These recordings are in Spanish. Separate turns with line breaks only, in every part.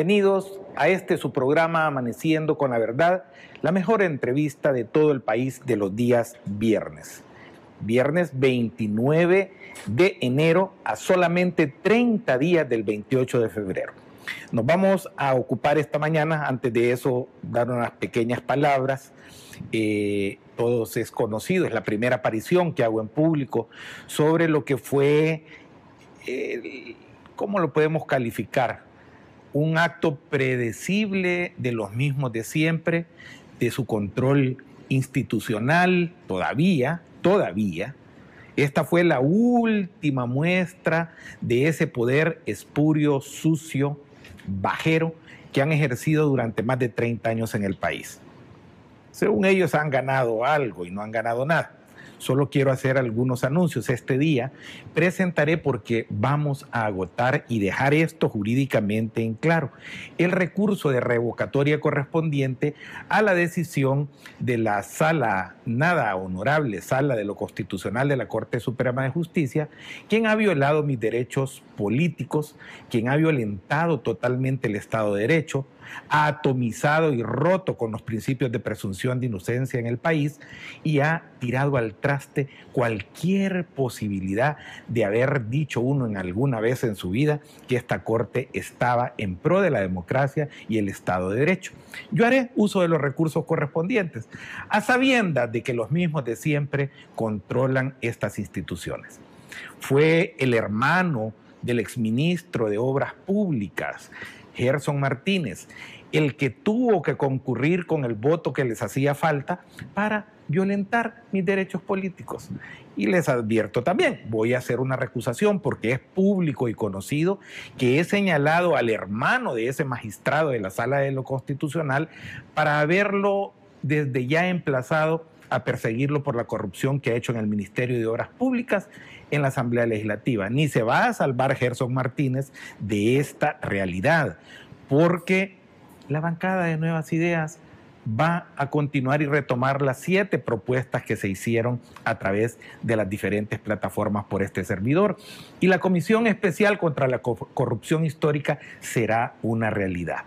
Bienvenidos a este su programa Amaneciendo con la Verdad, la mejor entrevista de todo el país de los días viernes. Viernes 29 de enero a solamente 30 días del 28 de febrero. Nos vamos a ocupar esta mañana, antes de eso, dar unas pequeñas palabras. Eh, todos es conocido, es la primera aparición que hago en público sobre lo que fue, ¿cómo lo podemos calificar? Un acto predecible de los mismos de siempre, de su control institucional, todavía, todavía. Esta fue la última muestra de ese poder espurio, sucio, bajero que han ejercido durante más de 30 años en el país. Según ellos han ganado algo y no han ganado nada. Solo quiero hacer algunos anuncios. Este día presentaré porque vamos a agotar y dejar esto jurídicamente en claro. El recurso de revocatoria correspondiente a la decisión de la sala, nada honorable, sala de lo constitucional de la Corte Suprema de Justicia, quien ha violado mis derechos políticos, quien ha violentado totalmente el Estado de Derecho, ha atomizado y roto con los principios de presunción de inocencia en el país y ha tirado al traste cualquier posibilidad de haber dicho uno en alguna vez en su vida que esta Corte estaba en pro de la democracia y el Estado de Derecho. Yo haré uso de los recursos correspondientes, a sabiendas de que los mismos de siempre controlan estas instituciones. Fue el hermano del exministro de Obras Públicas, Gerson Martínez, el que tuvo que concurrir con el voto que les hacía falta para violentar mis derechos políticos. Y les advierto también, voy a hacer una recusación porque es público y conocido que he señalado al hermano de ese magistrado de la Sala de lo Constitucional para haberlo desde ya emplazado a perseguirlo por la corrupción que ha hecho en el Ministerio de Obras Públicas en la Asamblea Legislativa. Ni se va a salvar Gerson Martínez de esta realidad, porque la bancada de Nuevas Ideas va a continuar y retomar las siete propuestas que se hicieron a través de las diferentes plataformas por este servidor. Y la Comisión Especial contra la Corrupción Histórica será una realidad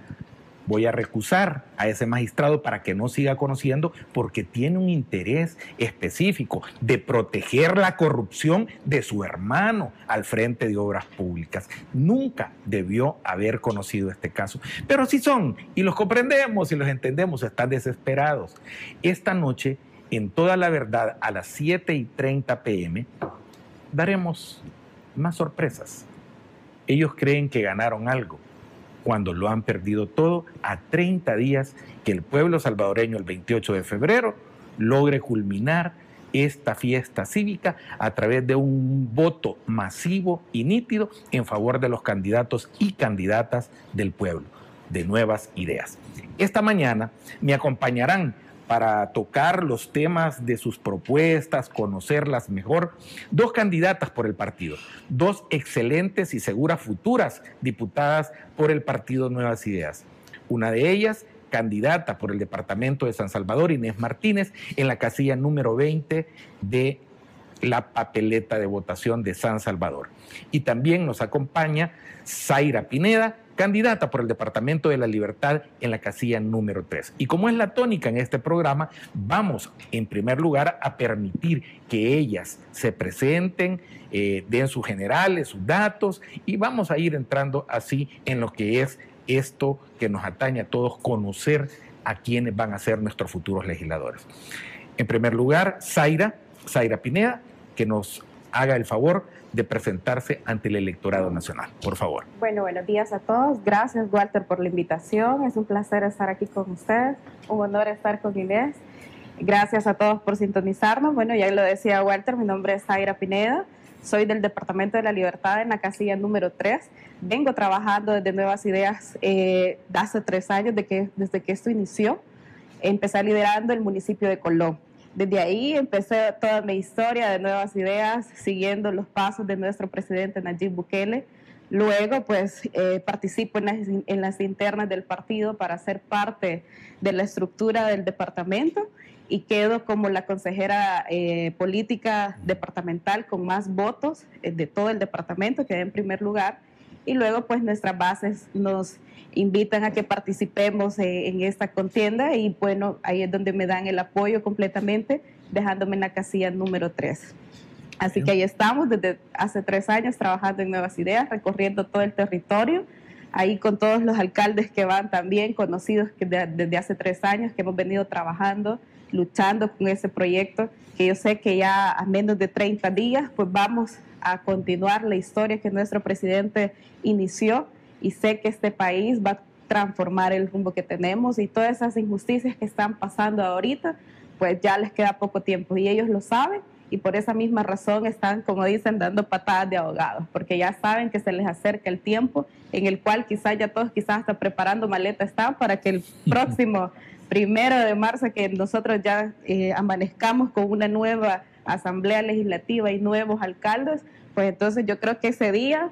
voy a recusar a ese magistrado para que no siga conociendo porque tiene un interés específico de proteger la corrupción de su hermano al frente de obras públicas. Nunca debió haber conocido este caso. Pero si son, y los comprendemos y los entendemos, están desesperados. Esta noche, en toda la verdad, a las 7 y 30 pm, daremos más sorpresas. Ellos creen que ganaron algo cuando lo han perdido todo a 30 días que el pueblo salvadoreño el 28 de febrero logre culminar esta fiesta cívica a través de un voto masivo y nítido en favor de los candidatos y candidatas del pueblo, de nuevas ideas. Esta mañana me acompañarán para tocar los temas de sus propuestas, conocerlas mejor. Dos candidatas por el partido, dos excelentes y seguras futuras diputadas por el partido Nuevas Ideas. Una de ellas, candidata por el departamento de San Salvador, Inés Martínez, en la casilla número 20 de la papeleta de votación de San Salvador. Y también nos acompaña Zaira Pineda, candidata por el Departamento de la Libertad en la casilla número 3. Y como es la tónica en este programa, vamos en primer lugar a permitir que ellas se presenten, eh, den sus generales, sus datos, y vamos a ir entrando así en lo que es esto que nos atañe a todos, conocer a quienes van a ser nuestros futuros legisladores. En primer lugar, Zaira, Zaira Pineda, que nos haga el favor de presentarse ante el electorado nacional. Por favor.
Bueno, buenos días a todos. Gracias, Walter, por la invitación. Es un placer estar aquí con ustedes. Un honor estar con Inés. Gracias a todos por sintonizarnos. Bueno, ya lo decía Walter, mi nombre es Zaira Pineda. Soy del Departamento de la Libertad en la casilla número 3. Vengo trabajando desde Nuevas Ideas eh, hace tres años, de que, desde que esto inició. Empecé liderando el municipio de Colón. Desde ahí empecé toda mi historia de nuevas ideas, siguiendo los pasos de nuestro presidente Nayib Bukele. Luego, pues, eh, participo en las, en las, internas del partido para ser parte de la estructura del departamento y quedo como la consejera eh, política departamental con más votos eh, de todo el departamento, quedé en primer lugar. Y luego pues nuestras bases nos invitan a que participemos eh, en esta contienda y bueno, ahí es donde me dan el apoyo completamente, dejándome en la casilla número 3. Así que ahí estamos desde hace tres años trabajando en nuevas ideas, recorriendo todo el territorio, ahí con todos los alcaldes que van también, conocidos que desde hace tres años que hemos venido trabajando, luchando con ese proyecto, que yo sé que ya a menos de 30 días, pues vamos a continuar la historia que nuestro presidente inició. Y sé que este país va a transformar el rumbo que tenemos y todas esas injusticias que están pasando ahorita, pues ya les queda poco tiempo y ellos lo saben y por esa misma razón están, como dicen, dando patadas de ahogados, porque ya saben que se les acerca el tiempo en el cual quizás ya todos quizás hasta preparando maleta están para que el próximo primero de marzo que nosotros ya eh, amanezcamos con una nueva asamblea legislativa y nuevos alcaldes, pues entonces yo creo que ese día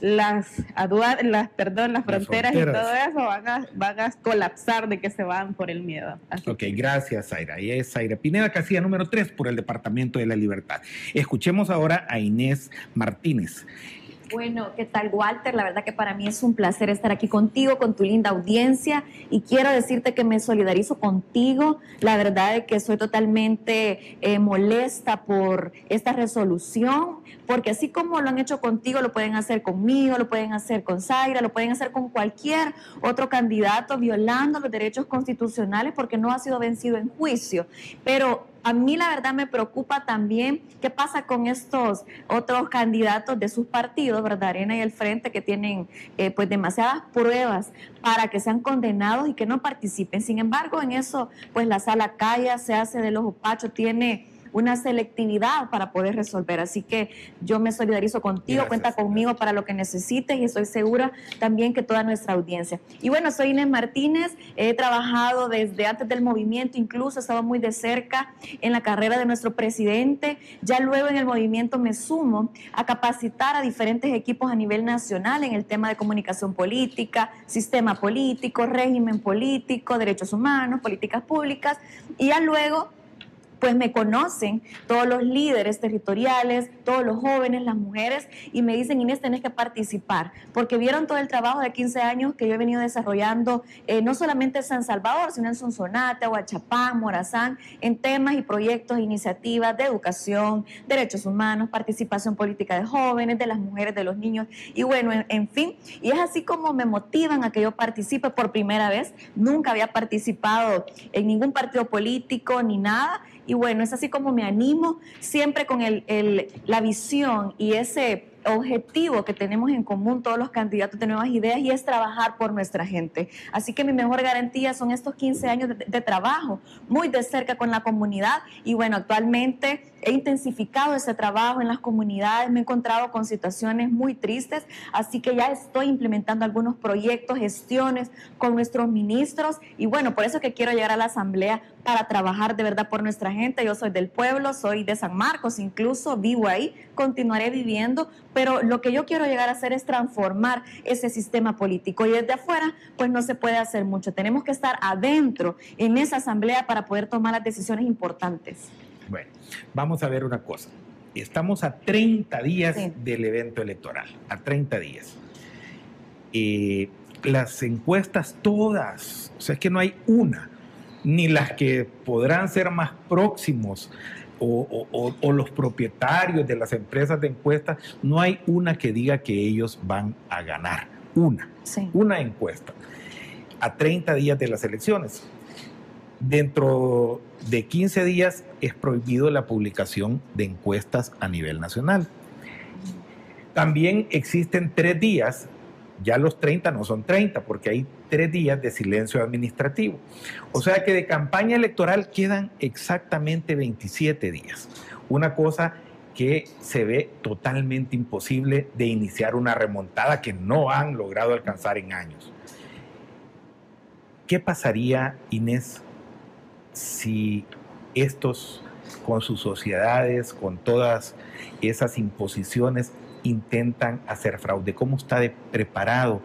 las aduanas, las, perdón, las fronteras, y todo eso van a, van a colapsar de que se van por el miedo.
ok, gracias, Zaira. Y es Zaira Pineda, casilla número 3 por el Departamento de la Libertad. Escuchemos ahora a Inés Martínez.
Bueno, ¿qué tal Walter? La verdad que para mí es un placer estar aquí contigo, con tu linda audiencia y quiero decirte que me solidarizo contigo. La verdad es que soy totalmente eh, molesta por esta resolución, porque así como lo han hecho contigo, lo pueden hacer conmigo, lo pueden hacer con Zaira, lo pueden hacer con cualquier otro candidato violando los derechos constitucionales porque no ha sido vencido en juicio. Pero a mí la verdad me preocupa también qué pasa con estos otros candidatos de sus partidos, ¿verdad? Arena y el Frente, que tienen eh, pues demasiadas pruebas para que sean condenados y que no participen. Sin embargo, en eso, pues la sala calla, se hace de los opachos, tiene una selectividad para poder resolver. Así que yo me solidarizo contigo, cuenta conmigo para lo que necesites y estoy segura también que toda nuestra audiencia. Y bueno, soy Inés Martínez, he trabajado desde antes del movimiento, incluso estaba muy de cerca en la carrera de nuestro presidente. Ya luego en el movimiento me sumo a capacitar a diferentes equipos a nivel nacional en el tema de comunicación política, sistema político, régimen político, derechos humanos, políticas públicas. Y ya luego pues me conocen todos los líderes territoriales, todos los jóvenes, las mujeres, y me dicen, Inés, tenés que participar, porque vieron todo el trabajo de 15 años que yo he venido desarrollando, eh, no solamente en San Salvador, sino en Sonsonate, Huachapán, Morazán, en temas y proyectos, iniciativas de educación, derechos humanos, participación política de jóvenes, de las mujeres, de los niños, y bueno, en, en fin, y es así como me motivan a que yo participe por primera vez, nunca había participado en ningún partido político ni nada, y bueno, es así como me animo siempre con el, la visión y ese objetivo que tenemos en común todos los candidatos de nuevas ideas y es trabajar por nuestra gente. Así que mi mejor garantía son estos 15 años de, trabajo muy de cerca con la comunidad y bueno, actualmente he intensificado ese trabajo en las comunidades, me he encontrado con situaciones muy tristes, así que ya estoy implementando algunos proyectos, gestiones con nuestros ministros y bueno, por eso que quiero llegar a la asamblea para trabajar de verdad por nuestra gente. Yo soy del pueblo, soy de San Marcos, incluso vivo ahí, continuaré viviendo, pero lo que yo quiero llegar a hacer es transformar ese sistema político y desde afuera pues no se puede hacer mucho. Tenemos que estar adentro en esa asamblea para poder tomar las decisiones importantes.
Bueno, vamos a ver una cosa. Estamos a 30 días del evento electoral, a 30 días. Eh, las encuestas todas, o sea, es que no hay una, ni las que podrán ser más próximos o, los propietarios de las empresas de encuestas, no hay una que diga que ellos van a ganar. Una. Una encuesta. A 30 días de las elecciones. Dentro de 15 días es prohibido la publicación de encuestas a nivel nacional. También existen tres días ya los 30 no son 30 porque hay tres días de silencio administrativo. O sea que de campaña electoral quedan exactamente 27 días. Una cosa que se ve totalmente imposible de iniciar una remontada que no han logrado alcanzar en años. ¿Qué pasaría, Inés, si estos, con sus sociedades, con todas esas imposiciones, intentan hacer fraude. ¿Cómo está preparado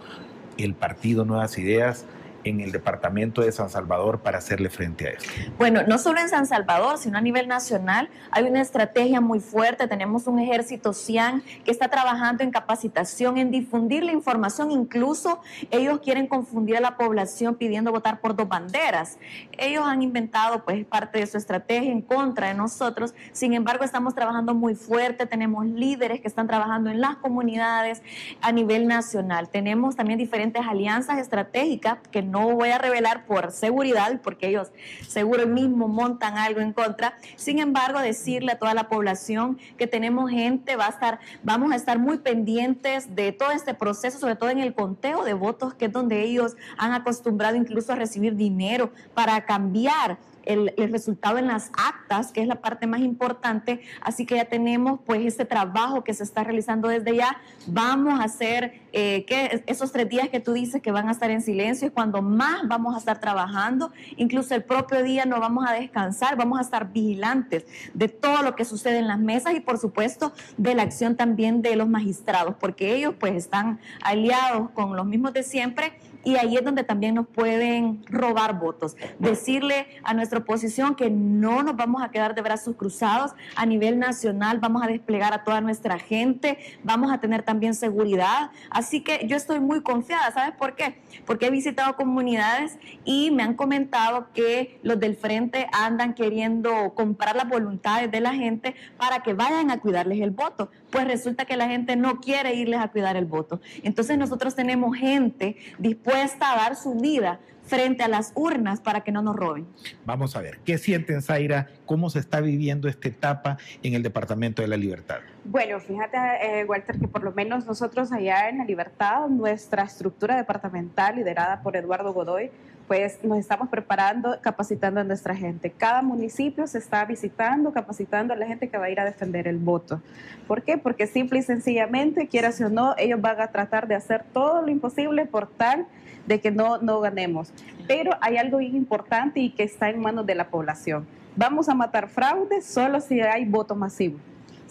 el partido Nuevas Ideas en el departamento de San Salvador para hacerle frente a esto?
Bueno, no solo en San Salvador, sino a nivel nacional hay una estrategia muy fuerte. Tenemos un ejército CIAN que está trabajando en capacitación, en difundir la información. Incluso ellos quieren confundir a la población pidiendo votar por dos banderas. Ellos han inventado pues parte de su estrategia en contra de nosotros. Sin embargo, estamos trabajando muy fuerte. Tenemos líderes que están trabajando en las comunidades a nivel nacional. Tenemos también diferentes alianzas estratégicas que no voy a revelar por seguridad, porque ellos seguro mismo montan algo en contra. Sin embargo, decirle a toda la población que tenemos gente, va a estar, vamos a estar muy pendientes de todo este proceso, sobre todo en el conteo de votos, que es donde ellos han acostumbrado incluso a recibir dinero para cambiar el, resultado en las actas, que es la parte más importante. Así que ya tenemos pues ese trabajo que se está realizando desde ya. Vamos a hacer eh, que esos tres días que tú dices que van a estar en silencio es cuando más vamos a estar trabajando. Incluso el propio día no vamos a descansar, vamos a estar vigilantes de todo lo que sucede en las mesas y por supuesto de la acción también de los magistrados, porque ellos pues están aliados con los mismos de siempre y ahí es donde también nos pueden robar votos. Decirle a nuestra oposición que no nos vamos a quedar de brazos cruzados a nivel nacional, vamos a desplegar a toda nuestra gente, vamos a tener también seguridad. Así que yo estoy muy confiada, ¿sabes por qué? Porque he visitado comunidades y me han comentado que los del frente andan queriendo comprar las voluntades de la gente para que vayan a cuidarles el voto. Pues resulta que la gente no quiere irles a cuidar el voto. Entonces nosotros tenemos gente dispuesta a dar su vida frente a las urnas para que no nos roben.
Vamos a ver, ¿qué sienten, Zaira? ¿Cómo se está viviendo esta etapa en el Departamento de la Libertad?
Bueno, fíjate, eh, Walter, que por lo menos nosotros allá en la Libertad, nuestra estructura departamental liderada por Eduardo Godoy, pues nos estamos preparando, capacitando a nuestra gente. Cada municipio se está visitando, capacitando a la gente que va a ir a defender el voto. ¿Por qué? Porque simple y sencillamente, quieras o no, ellos van a tratar de hacer todo lo imposible por tal de que no, no ganemos. Pero hay algo importante y que está en manos de la población. Vamos a matar fraudes solo si hay voto masivo.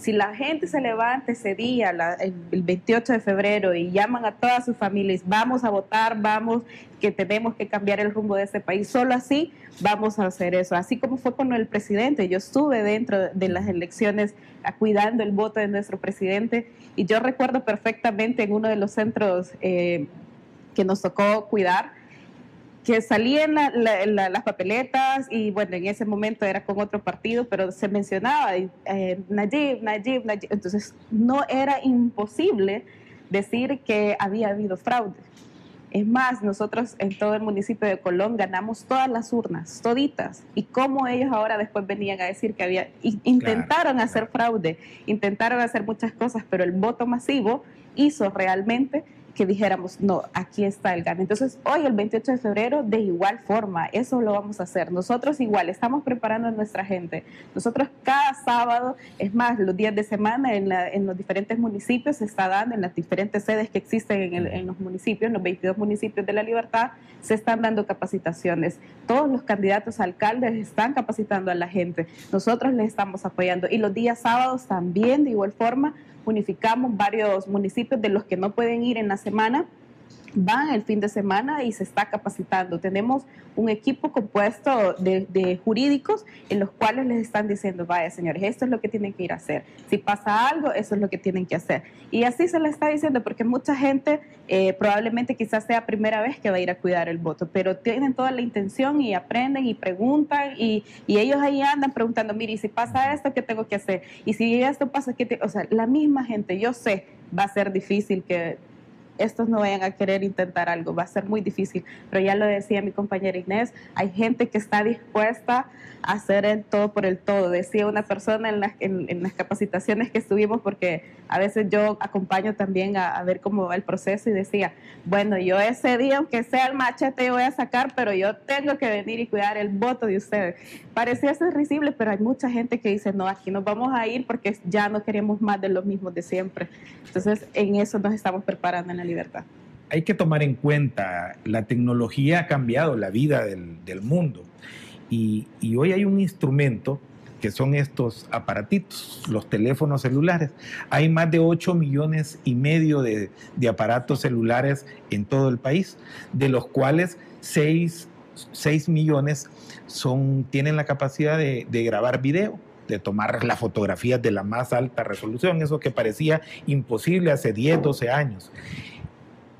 Si la gente se levanta ese día, el 28 de febrero, y llaman a todas sus familias, vamos a votar, vamos, que tenemos que cambiar el rumbo de este país, solo así vamos a hacer eso. Así como fue con el presidente, yo estuve dentro de las elecciones cuidando el voto de nuestro presidente, y yo recuerdo perfectamente en uno de los centros eh, que nos tocó cuidar, que salían las papeletas y bueno, en ese momento era con otro partido, pero se mencionaba eh, Najib, Najib, Najib. Entonces no era imposible decir que había habido fraude. Es más, nosotros en todo el municipio de Colón ganamos todas las urnas, toditas. Y cómo ellos ahora después venían a decir que había, intentaron hacer fraude, intentaron hacer muchas cosas, pero el voto masivo hizo realmente que dijéramos, no, aquí está el GAN. Entonces, hoy, el 28 de febrero, de igual forma, eso lo vamos a hacer. Nosotros igual, estamos preparando a nuestra gente. Nosotros cada sábado, es más, los días de semana en, los diferentes municipios se está dando, en las diferentes sedes que existen en, en los municipios, en los 22 municipios de la libertad, se están dando capacitaciones. Todos los candidatos a alcaldes están capacitando a la gente. Nosotros les estamos apoyando. Y los días sábados también, de igual forma, unificamos varios municipios de los que no pueden ir en la semana van el fin de semana y se está capacitando. Tenemos un equipo compuesto de, jurídicos en los cuales les están diciendo, vaya señores, esto es lo que tienen que ir a hacer. Si pasa algo, eso es lo que tienen que hacer. Y así se les está diciendo, porque mucha gente eh, probablemente quizás sea primera vez que va a ir a cuidar el voto, pero tienen toda la intención y aprenden y preguntan y, ellos ahí andan preguntando, mire, si pasa esto, ¿qué tengo que hacer? Y si esto pasa, ¿qué te... O sea, la misma gente, yo sé, va a ser difícil que estos no vayan a querer intentar algo, va a ser muy difícil. Pero ya lo decía mi compañera Inés, hay gente que está dispuesta a hacer el todo por el todo. Decía una persona en las, en, las capacitaciones que estuvimos, porque a veces yo acompaño también a, ver cómo va el proceso y decía, bueno, yo ese día, aunque sea el machete, voy a sacar, pero yo tengo que venir y cuidar el voto de ustedes. Parecía ser risible, pero hay mucha gente que dice, no, aquí nos vamos a ir porque ya no queremos más de lo mismo de siempre. Entonces, en eso nos estamos preparando en la
Hay que tomar en cuenta, la tecnología ha cambiado la vida del, mundo y, hoy hay un instrumento que son estos aparatitos, los teléfonos celulares. Hay más de 8 millones y medio de, aparatos celulares en todo el país, de los cuales 6, millones son, tienen la capacidad de, de grabar video de tomar las fotografías de la más alta resolución, eso que parecía imposible hace 10, 12 años.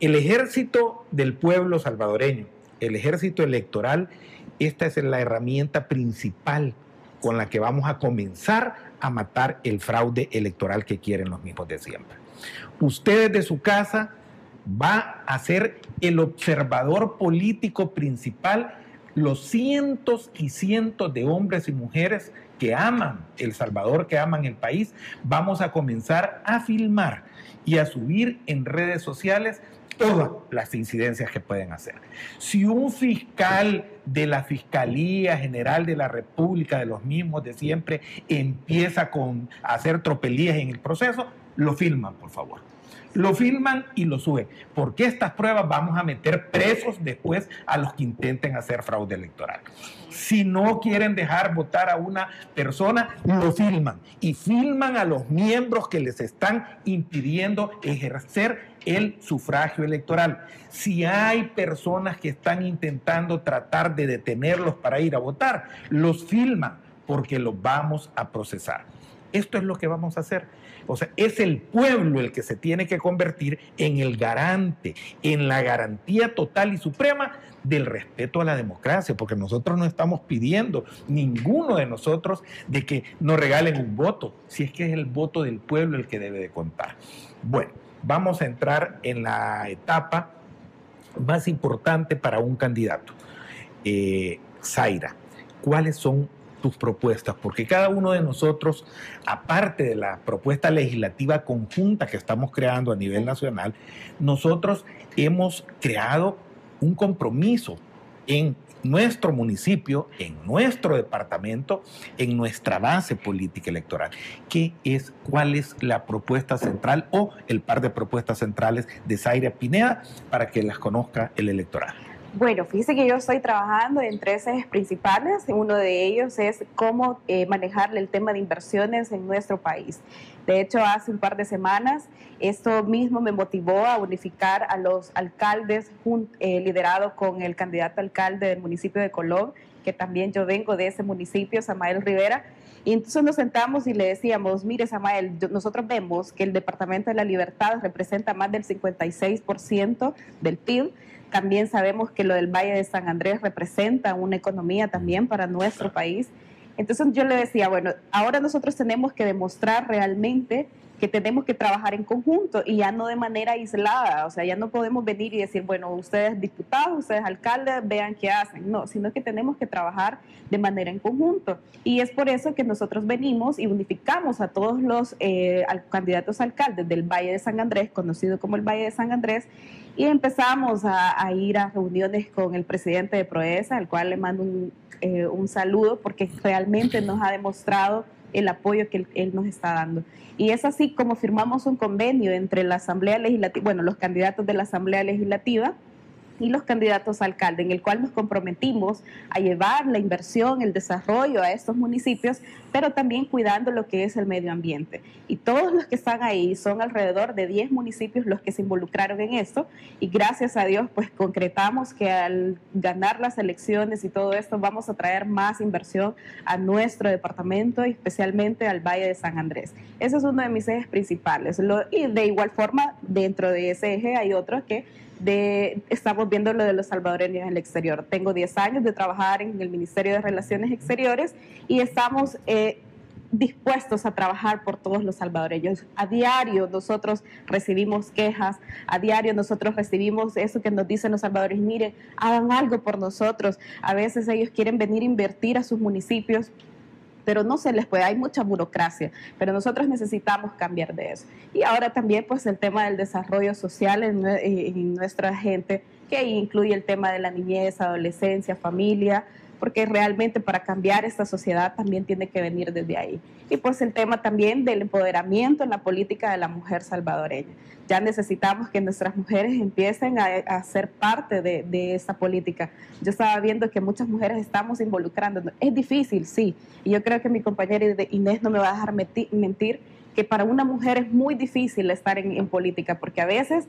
El ejército del pueblo salvadoreño, el ejército electoral, esta es la herramienta principal con la que vamos a comenzar a matar el fraude electoral que quieren los mismos de siempre. Ustedes de su casa va a ser el observador político principal, los cientos y cientos de hombres y mujeres que aman El Salvador, que aman el país, vamos a comenzar a filmar y a subir en redes sociales todas las incidencias que pueden hacer. Si un fiscal de la Fiscalía General de la República, de los mismos de siempre, empieza con, a hacer tropelías en el proceso, lo filman, por favor. Lo filman y lo suben. Porque estas pruebas vamos a meter presos después a los que intenten hacer fraude electoral. Si no quieren dejar votar a una persona, lo filman. Y filman a los miembros que les están impidiendo ejercer el sufragio electoral. Si hay personas que están intentando tratar de detenerlos para ir a votar, los filman porque los vamos a procesar. Esto es lo que vamos a hacer. O sea, es el pueblo el que se tiene que convertir en el garante, en la garantía total y suprema del respeto a la democracia, porque nosotros no estamos pidiendo, ninguno de nosotros, de que nos regalen un voto, si es que es el voto del pueblo el que debe de contar. Bueno, vamos a entrar en la etapa más importante para un candidato. Eh, Zaira, ¿cuáles son tus propuestas? Porque cada uno de nosotros, aparte de la propuesta legislativa conjunta que estamos creando a nivel nacional, nosotros hemos creado un compromiso en nuestro municipio, en nuestro departamento, en nuestra base política electoral. ¿Qué es, cuál es la propuesta central o el par de propuestas centrales de Zaire Pineda para que las conozca el electorado?
Bueno, fíjese que yo estoy trabajando en tres ejes principales. Uno de ellos es cómo eh, manejar el tema de inversiones en nuestro país. De hecho, hace un par de semanas, esto mismo me motivó a unificar a los alcaldes, eh, liderado con el candidato alcalde del municipio de Colón, que también yo vengo de ese municipio, Samael Rivera. Y entonces nos sentamos y le decíamos, mire Samael, nosotros vemos que el Departamento de la Libertad representa más del 56% del PIB también sabemos que lo del Valle de San Andrés representa una economía también para nuestro país. Entonces yo le decía, bueno, ahora nosotros tenemos que demostrar realmente que tenemos que trabajar en conjunto y ya no de manera aislada, o sea, ya no podemos venir y decir, bueno, ustedes diputados, ustedes alcaldes, vean qué hacen, no, sino que tenemos que trabajar de manera en conjunto. Y es por eso que nosotros venimos y unificamos a todos los eh, candidatos alcaldes del Valle de San Andrés, conocido como el Valle de San Andrés, y empezamos a, ir a reuniones con el presidente de Proesa, al cual le mando un, eh, un saludo porque realmente nos ha demostrado el apoyo que él, nos está dando. Y es así como firmamos un convenio entre la Asamblea Legislativa, bueno, los candidatos de la Asamblea Legislativa y los candidatos a alcalde, en el cual nos comprometimos a llevar la inversión, el desarrollo a estos municipios, pero también cuidando lo que es el medio ambiente. Y todos los que están ahí son alrededor de 10 municipios los que se involucraron en esto y gracias a Dios pues concretamos que al ganar las elecciones y todo esto vamos a traer más inversión a nuestro departamento especialmente al Valle de San Andrés. Ese es uno de mis ejes principales. y de igual forma, dentro de ese eje hay otros que de, estamos viendo lo de los salvadoreños en el exterior. Tengo 10 años de trabajar en el Ministerio de Relaciones Exteriores y estamos eh, dispuestos a trabajar por todos los salvadoreños. A diario nosotros recibimos quejas, a diario nosotros recibimos eso que nos dicen los salvadoreños, miren, hagan algo por nosotros. A veces ellos quieren venir a invertir a sus municipios pero no se les puede, hay mucha burocracia, pero nosotros necesitamos cambiar de eso. Y ahora también pues el tema del desarrollo social en, en nuestra gente, que incluye el tema de la niñez, adolescencia, familia, porque realmente para cambiar esta sociedad también tiene que venir desde ahí. Y pues el tema también del empoderamiento en la política de la mujer salvadoreña. Ya necesitamos que nuestras mujeres empiecen a, ser parte de, de esta política. Yo estaba viendo que muchas mujeres estamos involucrando. Es difícil, sí. Y yo creo que mi compañera Inés no me va a dejar mentir que para una mujer es muy difícil estar en, política, porque a veces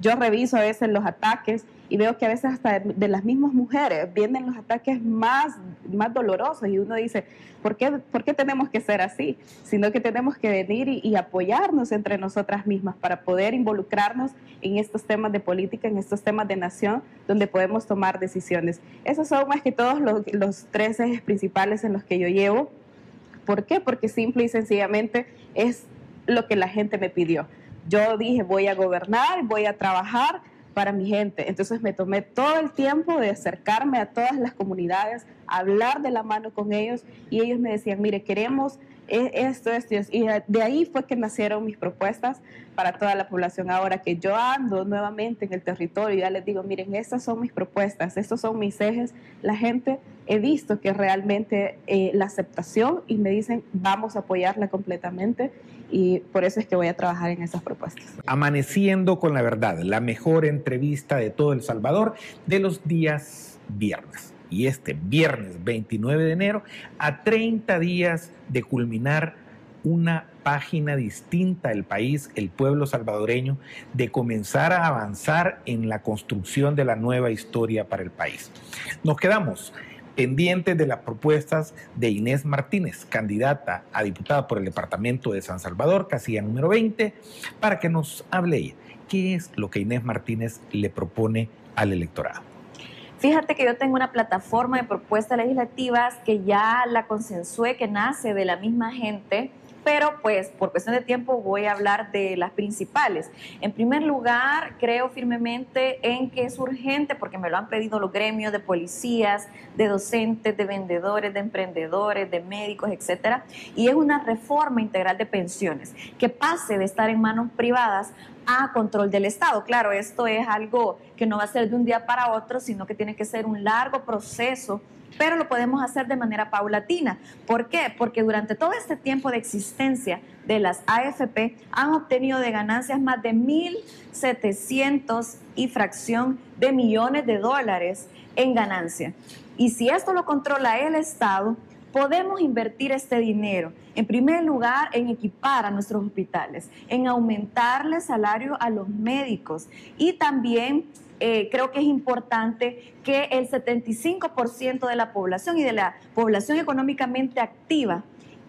yo reviso a veces los ataques y veo que a veces hasta de, las mismas mujeres vienen los ataques más, más dolorosos y uno dice, ¿por qué, ¿por qué tenemos que ser así? Sino que tenemos que venir y, apoyarnos entre nosotras mismas para poder involucrarnos en estos temas de política, en estos temas de nación, donde podemos tomar decisiones. Esos son más que todos los, los tres ejes principales en los que yo llevo ¿Por qué? Porque simple y sencillamente es lo que la gente me pidió. Yo dije, voy a gobernar, voy a trabajar para mi gente. Entonces me tomé todo el tiempo de acercarme a todas las comunidades, hablar de la mano con ellos y ellos me decían, mire, queremos esto, esto, y de ahí fue que nacieron mis propuestas para toda la población. Ahora que yo ando nuevamente en el territorio, ya les digo, miren, estas son mis propuestas, estos son mis ejes, la gente he visto que realmente eh, la aceptación y me dicen, vamos a apoyarla completamente y por eso es que voy a trabajar en esas propuestas.
Amaneciendo con la verdad, la mejor entrevista de todo El Salvador de los días viernes y este viernes 29 de enero, a 30 días de culminar una página distinta del país, el pueblo salvadoreño, de comenzar a avanzar en la construcción de la nueva historia para el país. Nos quedamos pendientes de las propuestas de Inés Martínez, candidata a diputada por el departamento de San Salvador, casilla número 20, para que nos hable ella. ¿Qué es lo que Inés Martínez le propone al electorado?
Fíjate que yo tengo una plataforma de propuestas legislativas que ya la consensué, que nace de la misma gente, pero pues por cuestión de tiempo voy a hablar de las principales. En primer lugar, creo firmemente en que es urgente, porque me lo han pedido los gremios de policías, de docentes, de vendedores, de emprendedores, de médicos, etcétera, y es una reforma integral de pensiones que pase de estar en manos privadas a control del Estado. Claro, esto es algo que no va a ser de un día para otro, sino que tiene que ser un largo proceso, pero lo podemos hacer de manera paulatina. ¿Por qué? Porque durante todo este tiempo de existencia de las AFP han obtenido de ganancias más de 1.700 y fracción de millones de dólares en ganancia. Y si esto lo controla el Estado, podemos invertir este dinero, en primer lugar, en equipar a nuestros hospitales, en aumentarle salario a los médicos y también eh, creo que es importante que el 75% de la población y de la población económicamente activa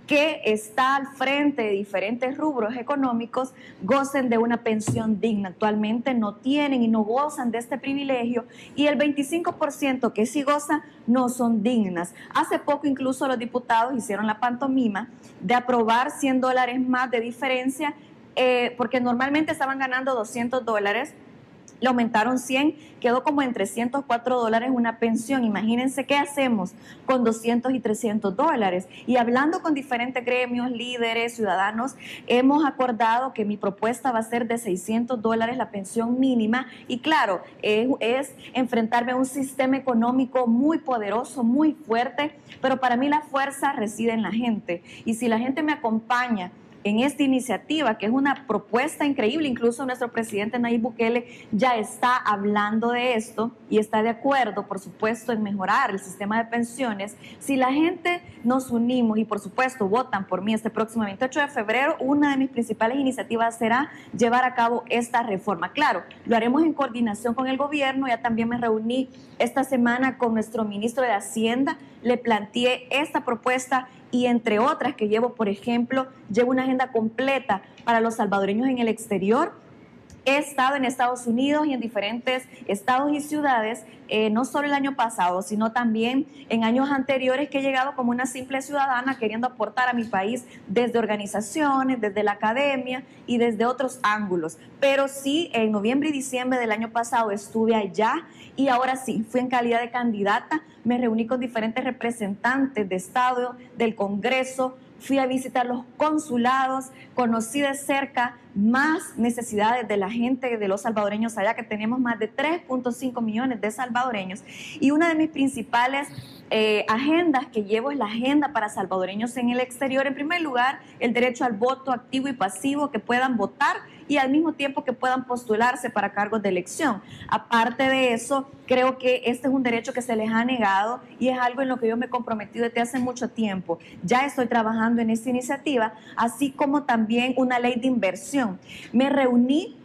que está al frente de diferentes rubros económicos gocen de una pensión digna. Actualmente no tienen y no gozan de este privilegio y el 25% que sí gozan no son dignas. Hace poco incluso los diputados hicieron la pantomima de aprobar 100 dólares más de diferencia eh, porque normalmente estaban ganando 200 dólares le aumentaron 100, quedó como en 304 dólares una pensión. Imagínense qué hacemos con 200 y 300 dólares. Y hablando con diferentes gremios, líderes, ciudadanos, hemos acordado que mi propuesta va a ser de 600 dólares la pensión mínima. Y claro, es, es enfrentarme a un sistema económico muy poderoso, muy fuerte, pero para mí la fuerza reside en la gente. Y si la gente me acompaña, en esta iniciativa, que es una propuesta increíble. Incluso nuestro presidente Nayib Bukele ya está hablando de esto y está de acuerdo, por supuesto, en mejorar el sistema de pensiones. Si la gente nos unimos y, por supuesto, votan por mí este próximo 28 de febrero, una de mis principales iniciativas será llevar a cabo esta reforma. Claro, lo haremos en coordinación con el gobierno. Ya también me reuní esta semana con nuestro ministro de Hacienda. Le planteé esta propuesta y entre otras que llevo, por ejemplo, llevo una agenda completa para los salvadoreños en el exterior. He estado en Estados Unidos y en diferentes estados y ciudades, eh, no solo el año pasado, sino también en años anteriores que he llegado como una simple ciudadana queriendo aportar a mi país desde organizaciones, desde la academia y desde otros ángulos. Pero sí, en noviembre y diciembre del año pasado estuve allá y ahora sí, fui en calidad de candidata, me reuní con diferentes representantes de Estado, del Congreso, fui a visitar los consulados, conocí de cerca más necesidades de la gente, de los salvadoreños allá, que tenemos más de 3.5 millones de salvadoreños. Y una de mis principales eh, agendas que llevo es la agenda para salvadoreños en el exterior. En primer lugar, el derecho al voto activo y pasivo, que puedan votar y al mismo tiempo que puedan postularse para cargos de elección. Aparte de eso, creo que este es un derecho que se les ha negado y es algo en lo que yo me he comprometido desde hace mucho tiempo. Ya estoy trabajando en esta iniciativa, así como también una ley de inversión. Me reuní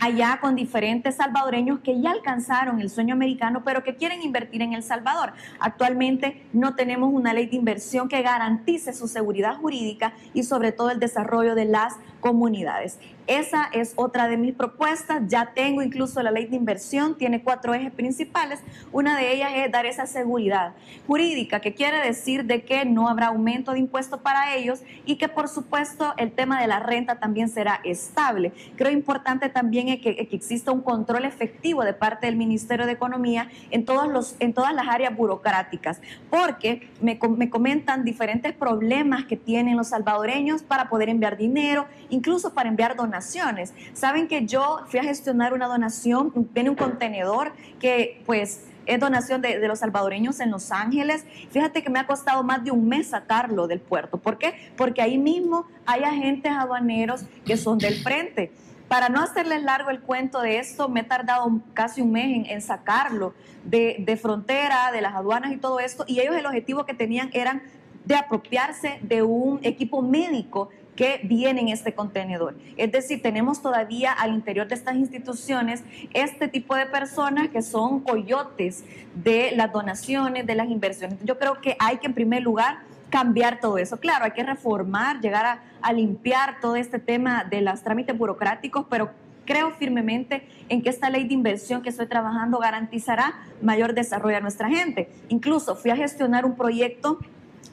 allá con diferentes salvadoreños que ya alcanzaron el sueño americano, pero que quieren invertir en El Salvador. Actualmente no tenemos una ley de inversión que garantice su seguridad jurídica y sobre todo el desarrollo de las comunidades. Esa es otra de mis propuestas. Ya tengo incluso la ley de inversión, tiene cuatro ejes principales. Una de ellas es dar esa seguridad jurídica, que quiere decir de que no habrá aumento de impuestos para ellos y que por supuesto el tema de la renta también será estable. Creo importante también que, que exista un control efectivo de parte del Ministerio de Economía en, todos los, en todas las áreas burocráticas, porque me, me comentan diferentes problemas que tienen los salvadoreños para poder enviar dinero, incluso para enviar donaciones Saben que yo fui a gestionar una donación, viene un contenedor que pues es donación de, los salvadoreños en Los Ángeles. Fíjate que me ha costado más de un mes sacarlo del puerto. ¿Por qué? Porque ahí mismo hay agentes aduaneros que son del frente. Para no hacerles largo el cuento de esto, me he tardado casi un mes en, en sacarlo de, de, frontera, de las aduanas y todo esto. Y ellos el objetivo que tenían eran de apropiarse de un equipo médico que viene en este contenedor. Es decir, tenemos todavía al interior de estas instituciones este tipo de personas que son coyotes de las donaciones, de las inversiones. Yo creo que hay que en primer lugar cambiar todo eso. Claro, hay que reformar, llegar a, a limpiar todo este tema de los trámites burocráticos, pero creo firmemente en que esta ley de inversión que estoy trabajando garantizará mayor desarrollo a nuestra gente. Incluso fui a gestionar un proyecto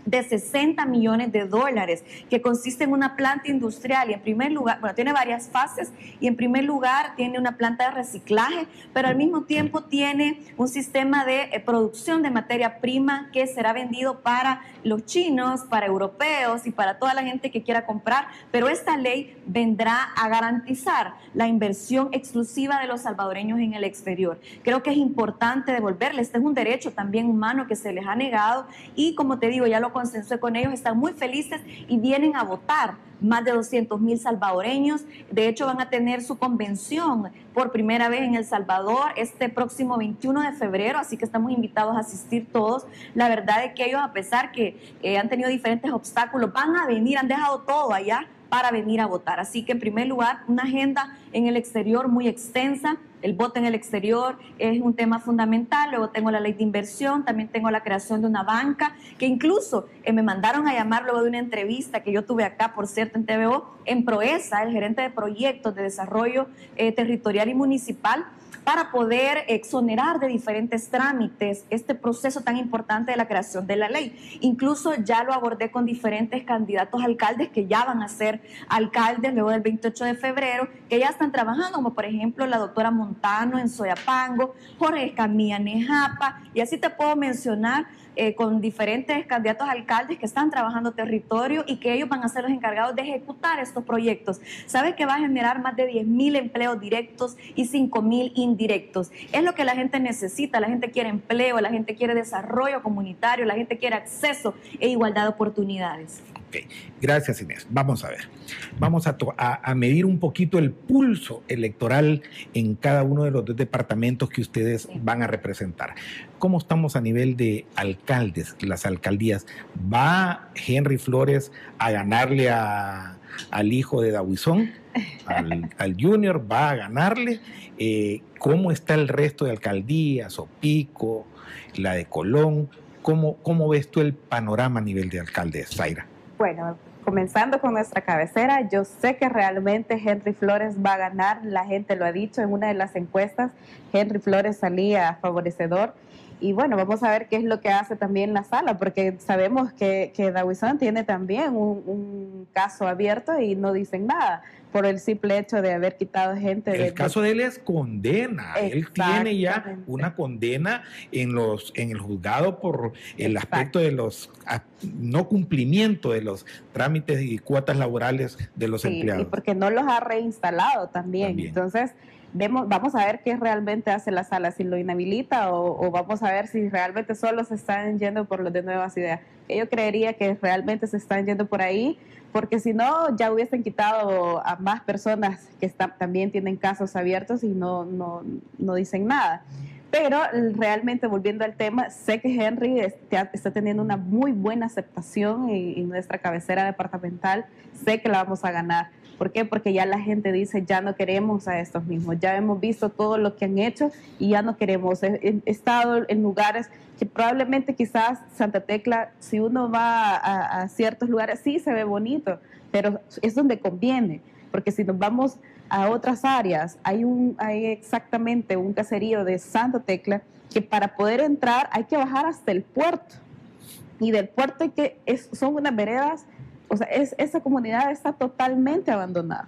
de 60 millones de dólares, que consiste en una planta industrial y en primer lugar, bueno, tiene varias fases y en primer lugar tiene una planta de reciclaje, pero al mismo tiempo tiene un sistema de eh, producción de materia prima que será vendido para los chinos, para europeos y para toda la gente que quiera comprar, pero esta ley vendrá a garantizar la inversión exclusiva de los salvadoreños en el exterior. Creo que es importante devolverles, este es un derecho también humano que se les ha negado y como te digo, ya lo consensué con ellos, están muy felices y vienen a votar más de 200 mil salvadoreños. De hecho, van a tener su convención por primera vez en El Salvador este próximo 21 de febrero, así que estamos invitados a asistir todos. La verdad es que ellos, a pesar que eh, han tenido diferentes obstáculos, van a venir, han dejado todo allá para venir a votar. Así que en primer lugar, una agenda en el exterior muy extensa. El voto en el exterior es un tema fundamental. Luego tengo la ley de inversión, también tengo la creación de una banca, que incluso eh, me mandaron a llamar luego de una entrevista que yo tuve acá, por cierto, en TVO, en Proesa, el gerente de proyectos de desarrollo eh, territorial y municipal para poder exonerar de diferentes trámites este proceso tan importante de la creación de la ley. Incluso ya lo abordé con diferentes candidatos alcaldes que ya van a ser alcaldes luego del 28 de febrero, que ya están trabajando, como por ejemplo la doctora Montano en Soyapango, Jorge Escamilla Nejapa, y así te puedo mencionar eh, con diferentes candidatos alcaldes que están trabajando territorio y que ellos van a ser los encargados de ejecutar estos proyectos. Sabe que va a generar más de 10 mil empleos directos y 5 mil indirectos. Es lo que la gente necesita. La gente quiere empleo, la gente quiere desarrollo comunitario, la gente quiere acceso e igualdad de oportunidades.
Ok, gracias Inés. Vamos a ver. Vamos a, a, a, medir un poquito el pulso electoral en cada uno de los dos departamentos que ustedes van a representar. ¿Cómo estamos a nivel de alcaldes, las alcaldías? ¿Va Henry Flores a ganarle a, al hijo de Dawisón, al, al, Junior? ¿Va a ganarle? Eh, ¿Cómo está el resto de alcaldías? Opico, la de Colón. ¿Cómo, ¿Cómo ves tú el panorama a nivel de alcaldes, Zaira?
Bueno, comenzando con nuestra cabecera, yo sé que realmente Henry Flores va a ganar, la gente lo ha dicho en una de las encuestas, Henry Flores salía favorecedor. Y bueno, vamos a ver qué es lo que hace también la sala, porque sabemos que, que Dawison tiene también un, un, caso abierto y no dicen nada por el simple hecho de haber quitado gente.
El
de,
caso de él es condena. Él tiene ya una condena en los en el juzgado por el aspecto de los no cumplimiento de los trámites y cuotas laborales de los
sí,
empleados.
Y porque no los ha reinstalado también. también. Entonces, vemos, vamos a ver qué realmente hace la sala, si lo inhabilita o, vamos a ver si realmente solo se están yendo por los de nuevas ideas. Yo creería que realmente se están yendo por ahí, porque si no, ya hubiesen quitado a más personas que también tienen casos abiertos y no, no, no dicen nada. Pero realmente, volviendo al tema, sé que Henry está teniendo una muy buena aceptación en, nuestra cabecera departamental. Sé que la vamos a ganar. ¿Por qué? Porque ya la gente dice, ya no queremos a estos mismos. Ya hemos visto todo lo que han hecho y ya no queremos. He, estado en lugares que probablemente quizás Santa Tecla, si uno va a, a ciertos lugares, sí se ve bonito, pero es donde conviene. Porque si nos vamos a otras áreas. Hay, un, hay exactamente un caserío de Santa Tecla que para poder entrar hay que bajar hasta el puerto. Y del puerto hay que, es, son unas veredas, o sea, es, esa comunidad está totalmente abandonada.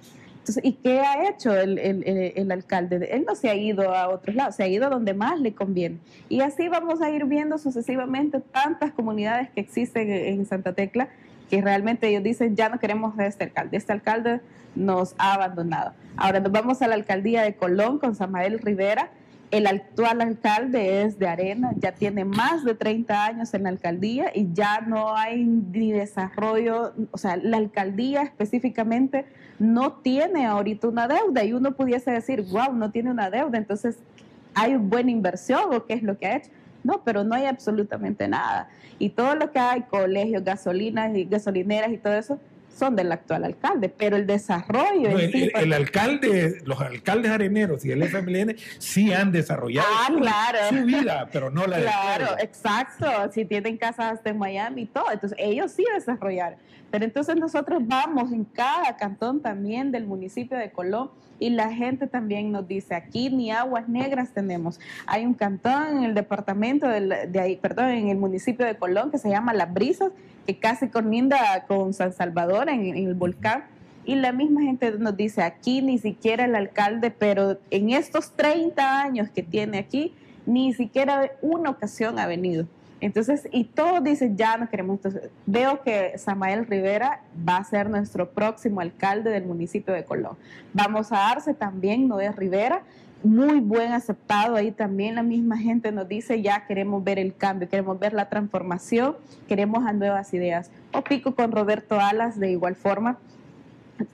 ¿y qué ha hecho el, el, el, alcalde? Él no se ha ido a otros lados, se ha ido donde más le conviene. Y así vamos a ir viendo sucesivamente tantas comunidades que existen en Santa Tecla que realmente ellos dicen, ya no queremos a este alcalde, este alcalde nos ha abandonado. Ahora nos vamos a la alcaldía de Colón con Samael Rivera. El actual alcalde es de Arena, ya tiene más de 30 años en la alcaldía y ya no hay ni desarrollo, o sea, la alcaldía específicamente no tiene ahorita una deuda y uno pudiese decir, wow, no tiene una deuda, entonces hay buena inversión o qué es lo que ha hecho. No, pero no hay absolutamente nada. Y todo lo que hay, colegios, gasolinas y gasolineras y todo eso, son del actual alcalde, pero el desarrollo...
el, el, alcalde, los alcaldes areneros y el FMLN sí han desarrollado
ah,
su, vida, pero no la
Claro, exacto, si tienen casas hasta en Miami y todo, entonces ellos sí desarrollaron. Pero entonces nosotros vamos en cada cantón también del municipio de Colón y la gente también nos dice, aquí ni aguas negras tenemos. Hay un cantón en el departamento de, ahí, perdón, en el municipio de Colón que se llama Las Brisas, que casi colinda con San Salvador en, el volcán. Y la misma gente nos dice, aquí ni siquiera el alcalde, pero en estos 30 años que tiene aquí, ni siquiera una ocasión ha venido. Entonces, y todos dicen, ya no queremos. Entonces, veo que Samael Rivera va a ser nuestro próximo alcalde del municipio de Colón. Vamos a darse también Noé Rivera, muy buen aceptado. Ahí también la misma gente nos dice, ya queremos ver el cambio, queremos ver la transformación, queremos a nuevas ideas. O Pico con Roberto Alas de igual forma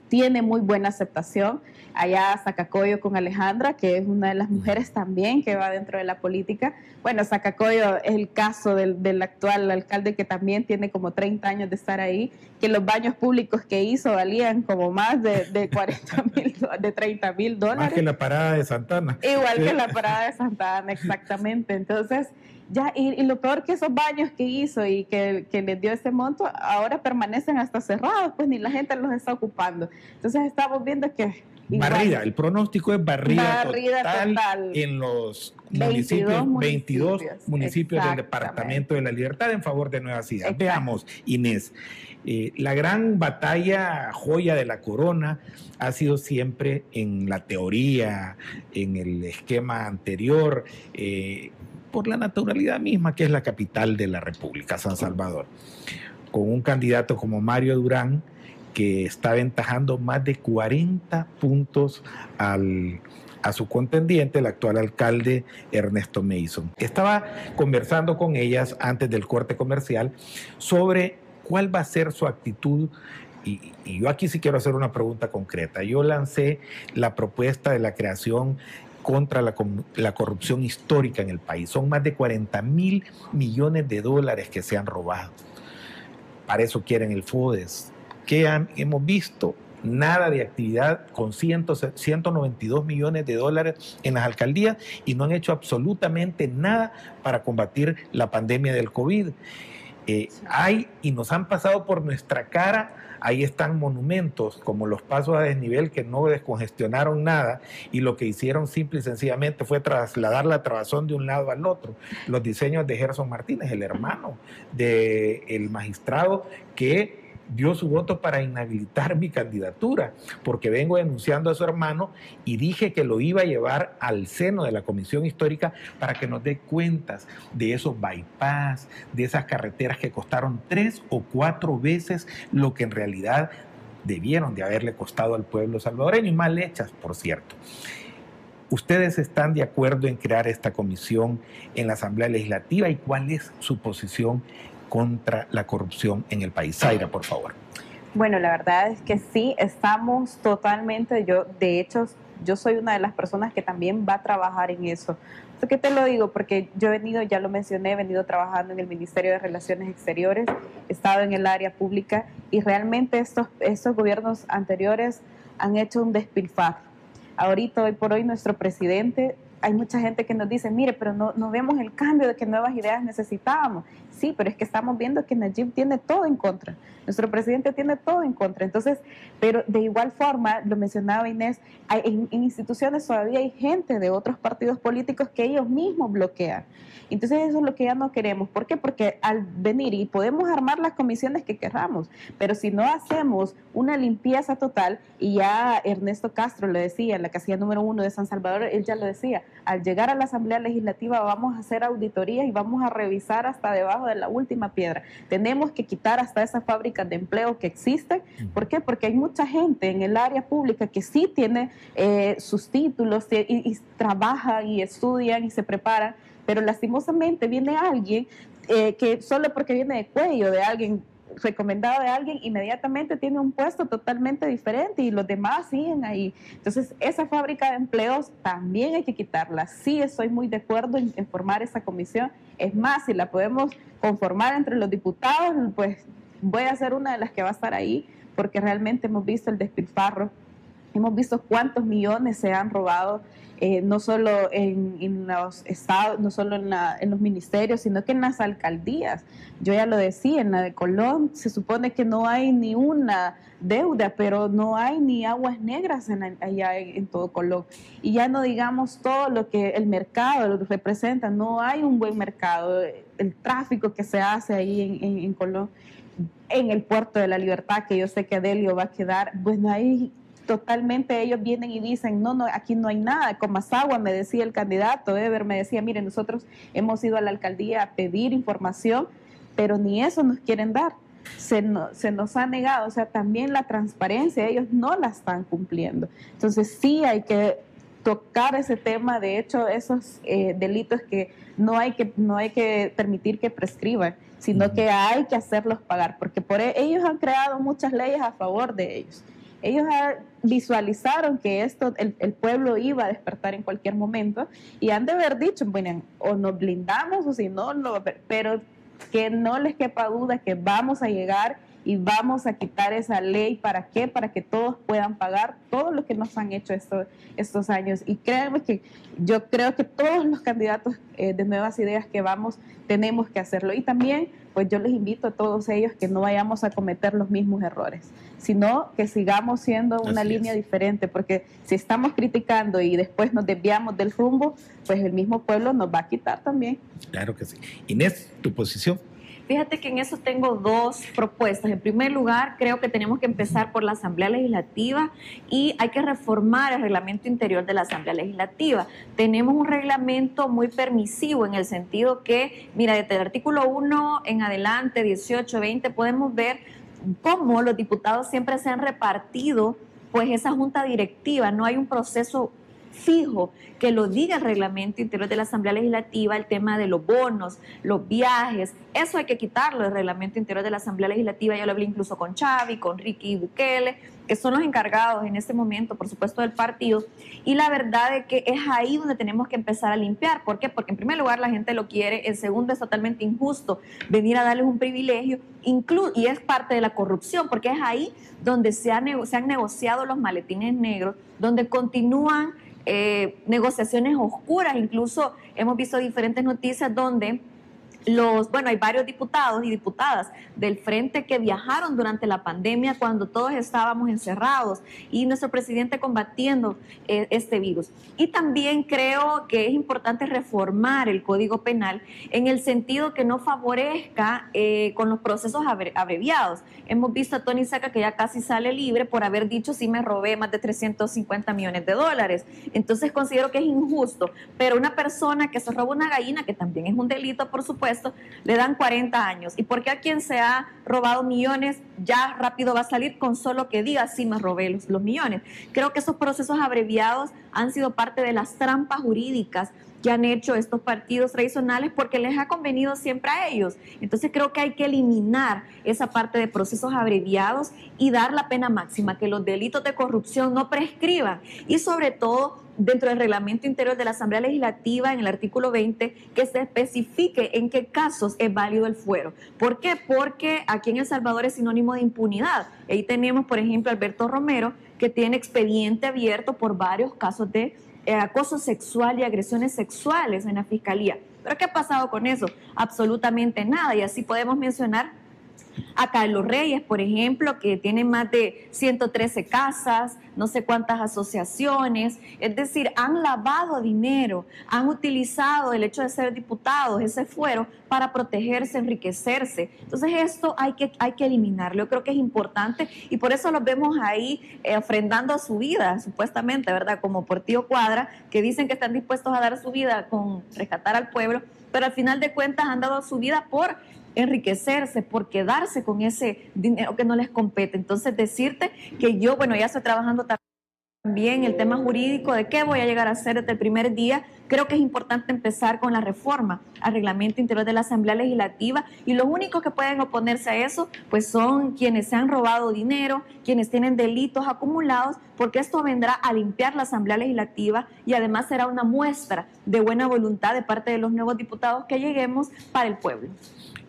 tiene muy buena aceptación. Allá Zacacoyo con Alejandra, que es una de las mujeres también que va dentro de la política. Bueno, Zacacoyo es el caso del, actual alcalde que también tiene como 30 años de estar ahí, que los baños públicos que hizo valían como más de, de 40 mil, de 30 mil dólares. Más
que la parada de Santana.
Igual que la parada de Santana, exactamente. Entonces, ya, y, lo peor que esos baños que hizo y que, que les dio ese monto, ahora permanecen hasta cerrados, pues ni la gente los está ocupando. Entonces estamos viendo que...
barrida, el pronóstico es barrida, total, en los municipios, 22 municipios del Departamento de la Libertad en favor de Nueva Ciudad. Veamos, Inés, eh, la gran batalla joya de la corona ha sido siempre en la teoría, en el esquema anterior, eh, por la naturalidad misma que es la capital de la República, San Salvador, con un candidato como Mario Durán, que está aventajando más de 40 puntos al, a su contendiente, el actual alcalde Ernesto Mason. Estaba conversando con ellas antes del corte comercial sobre cuál va a ser su actitud y, y, yo aquí sí quiero hacer una pregunta concreta. Yo lancé la propuesta de la creación contra la, la, corrupción histórica en el país. Son más de 40 mil millones de dólares que se han robado. Para eso quieren el FODES. ¿Qué hemos visto? Nada de actividad con 192 millones de dólares en las alcaldías y no han hecho absolutamente nada para combatir la pandemia del COVID. Eh, hay y nos han pasado por nuestra cara ahí están monumentos como los pasos a desnivel que no descongestionaron nada y lo que hicieron simple y sencillamente fue trasladar la trabazón de un lado al otro. Los diseños de Gerson Martínez, el hermano del magistrado que dio su voto para inhabilitar mi candidatura, porque vengo denunciando a su hermano y dije que lo iba a llevar al seno de la Comisión Histórica para que nos dé cuentas de esos bypass, de esas carreteras que costaron tres o cuatro veces lo que en realidad debieron de haberle costado al pueblo salvadoreño y mal hechas, por cierto. ¿Ustedes están de acuerdo en crear esta comisión en la Asamblea Legislativa y cuál es su posición contra la corrupción en el país? Zaira, por favor.
Bueno, la verdad es que sí, estamos totalmente, yo de hecho, yo soy una de las personas que también va a trabajar en eso. ¿Por qué te lo digo? Porque yo he venido, ya lo mencioné, he venido trabajando en el Ministerio de Relaciones Exteriores, he estado en el área pública y realmente estos, estos gobiernos anteriores han hecho un despilfarro ahorita, hoy por hoy, nuestro presidente, hay mucha gente que nos dice, mire, pero no, no vemos el cambio de que nuevas ideas necesitábamos. Sí, pero es que estamos viendo que Najib tiene todo en contra. Nuestro presidente tiene todo en contra. Entonces, pero de igual forma, lo mencionaba Inés, en, en instituciones todavía hay gente de otros partidos políticos que ellos mismos bloquean. Entonces eso es lo que ya no queremos. ¿Por qué? Porque al venir y podemos armar las comisiones que queramos, pero si no hacemos una limpieza total, y ya Ernesto Castro lo decía, en la casilla número uno de San Salvador, él ya lo decía, al llegar a la Asamblea Legislativa vamos a hacer auditorías y vamos a revisar hasta debajo de la última piedra. Tenemos que quitar hasta esas fábricas de empleo que existen. ¿Por qué? Porque hay mucha gente en el área pública que sí tiene eh, sus títulos y, y trabajan y estudian y se preparan, pero lastimosamente viene alguien eh, que solo porque viene de cuello de alguien recomendado de alguien, inmediatamente tiene un puesto totalmente diferente y los demás siguen ahí. Entonces, esa fábrica de empleos también hay que quitarla. Sí, estoy muy de acuerdo en, en formar esa comisión. Es más, si la podemos conformar entre los diputados, pues voy a ser una de las que va a estar ahí, porque realmente hemos visto el despilfarro, hemos visto cuántos millones se han robado eh, no solo en, los estados, no solo en, los ministerios, sino que en las alcaldías. Yo ya lo decía, en la de Colón se supone que no hay ni una deuda, pero no hay ni aguas negras allá en, todo Colón. Y ya no digamos todo lo que el mercado representa, no hay un buen mercado, el tráfico que se hace ahí en, Colón en el puerto de la libertad, que yo sé que Delio va a quedar, bueno, ahí totalmente ellos vienen y dicen, no, no, aquí no hay nada. Con más agua, me decía el candidato, Ever me decía, mire, nosotros hemos ido a la alcaldía a pedir información, pero ni eso nos quieren dar. Se, se nos ha negado, o sea, también la transparencia, ellos no la están cumpliendo. Entonces sí hay que tocar ese tema, de hecho, esos eh, delitos que no hay que, no hay que permitir que prescriban, sino que hay que hacerlos pagar, porque por e, ellos han creado muchas leyes a favor de ellos ellos visualizaron que esto, el, pueblo iba a despertar en cualquier momento y han de haber dicho, bueno, o nos blindamos o si no, no, pero que no les quepa duda que vamos a llegar y vamos a quitar esa ley. ¿Para qué? Para que todos puedan pagar todo lo que nos han hecho estos, estos años. Y créanme que yo creo que todos los candidatos eh, de nuevas ideas que vamos tenemos que hacerlo. Y también, pues yo les invito a todos ellos que no vayamos a cometer los mismos errores, sino que sigamos siendo una línea diferente, porque si estamos criticando y después nos desviamos del rumbo, pues el mismo pueblo nos va a quitar también.
Claro que sí. Inés, tu posición.
Fíjate que en eso tengo dos propuestas. En primer lugar, creo que tenemos que empezar por la Asamblea Legislativa y hay que reformar el reglamento interior de la Asamblea Legislativa. Tenemos un reglamento muy permisivo en el sentido que, mira, desde el artículo 1 en adelante, 18, 20, podemos ver cómo los diputados siempre se han repartido pues esa junta directiva, no hay un proceso fijo que lo diga el reglamento interior de la Asamblea Legislativa, el tema de los bonos, los viajes, eso hay que quitarlo del reglamento interior de la Asamblea Legislativa. Yo lo hablé incluso con Xavi, con Ricky Bukele, que son los encargados en este momento, por supuesto, del partido. Y la verdad es que es ahí donde tenemos que empezar a limpiar. ¿Por qué? Porque en primer lugar la gente lo quiere, en segundo es totalmente injusto venir a darles un privilegio, y es parte de la corrupción, porque es ahí donde se, se han negociado los maletines negros, donde continúan eh, negociaciones oscuras, incluso hemos visto diferentes noticias donde los, bueno, hay varios diputados y diputadas del frente que viajaron durante la pandemia cuando todos estábamos encerrados y nuestro presidente combatiendo eh, este virus. Y también creo que es importante reformar el Código Penal en el sentido que no favorezca eh, con los procesos abreviados. Hemos visto a Tony Saca que ya casi sale libre por haber dicho si me robé más de 350 millones de dólares. Entonces considero que es injusto, pero una persona que se roba una gallina, que también es un delito, por supuesto, presupuesto, le dan 40 años. ¿Y por qué a quien se ha robado millones ya rápido va a salir con solo que diga sí me robé los, los millones? Creo que esos procesos abreviados han sido parte de las trampas jurídicas que han hecho estos partidos tradicionales porque les ha convenido siempre a ellos. Entonces creo que hay que eliminar esa parte de procesos abreviados y dar la pena máxima, que los delitos de corrupción no prescriban y sobre todo dentro del reglamento interior de la Asamblea Legislativa, en el artículo 20, que se especifique en qué casos es válido el fuero. ¿Por qué? Porque aquí en El Salvador es sinónimo de impunidad. Ahí tenemos, por ejemplo, Alberto Romero, que tiene expediente abierto por varios casos de eh, acoso sexual y agresiones sexuales en la fiscalía. ¿Pero qué ha pasado con eso? Absolutamente nada. Y así podemos mencionar a Carlos Reyes, por ejemplo, que tiene más de 113 casas, no sé cuántas asociaciones, es decir, han lavado dinero, han utilizado el hecho de ser diputados, ese fuero, para protegerse, enriquecerse. Entonces esto hay que, hay que eliminarlo, yo creo que es importante y por eso los vemos ahí eh, su vida, supuestamente, ¿verdad? Como por tío Cuadra, que dicen que están dispuestos a dar su vida con rescatar al pueblo, pero al final de cuentas han dado su vida por enriquecerse, por quedarse con ese dinero que no les compete. Entonces, decirte que yo, bueno, ya estoy trabajando también el tema jurídico de qué voy a llegar a hacer desde el primer día, creo que es importante empezar con la reforma al reglamento interior de la Asamblea Legislativa y los únicos que pueden oponerse a eso pues son quienes se han robado dinero, quienes tienen delitos acumulados, porque esto vendrá a limpiar la Asamblea Legislativa y además será una muestra de buena voluntad de parte de los nuevos diputados que lleguemos para el pueblo.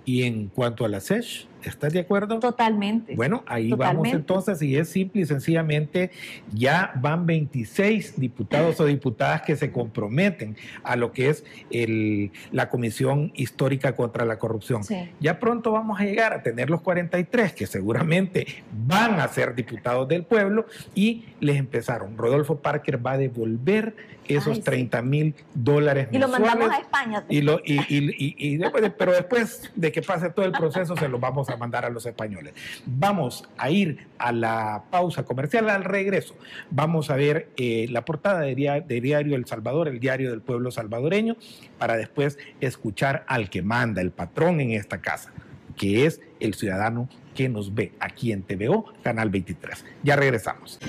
Y en cuanto a la SESH, ¿estás de acuerdo?
Totalmente.
Bueno, ahí vamos entonces y es simple y sencillamente ya van 26 diputados o diputadas que se comprometen a lo que es el, la Comisión Histórica contra la Corrupción. Ya pronto vamos a llegar a tener los 43 que seguramente van a ser diputados del pueblo y les empezaron. Rodolfo Parker va a devolver esos 30 mil dólares.
Y lo mandamos a España.
Y lo, y, y, y, después, pero después de que pase todo el proceso se los vamos a mandar a los españoles. Vamos a ir a la pausa comercial, al regreso. Vamos a ver eh, la portada de, de Diario El Salvador, el diario del pueblo salvadoreño, para después escuchar al que manda, el patrón en esta casa, que es el ciudadano que nos ve aquí en TVO, Canal 23. Ya regresamos.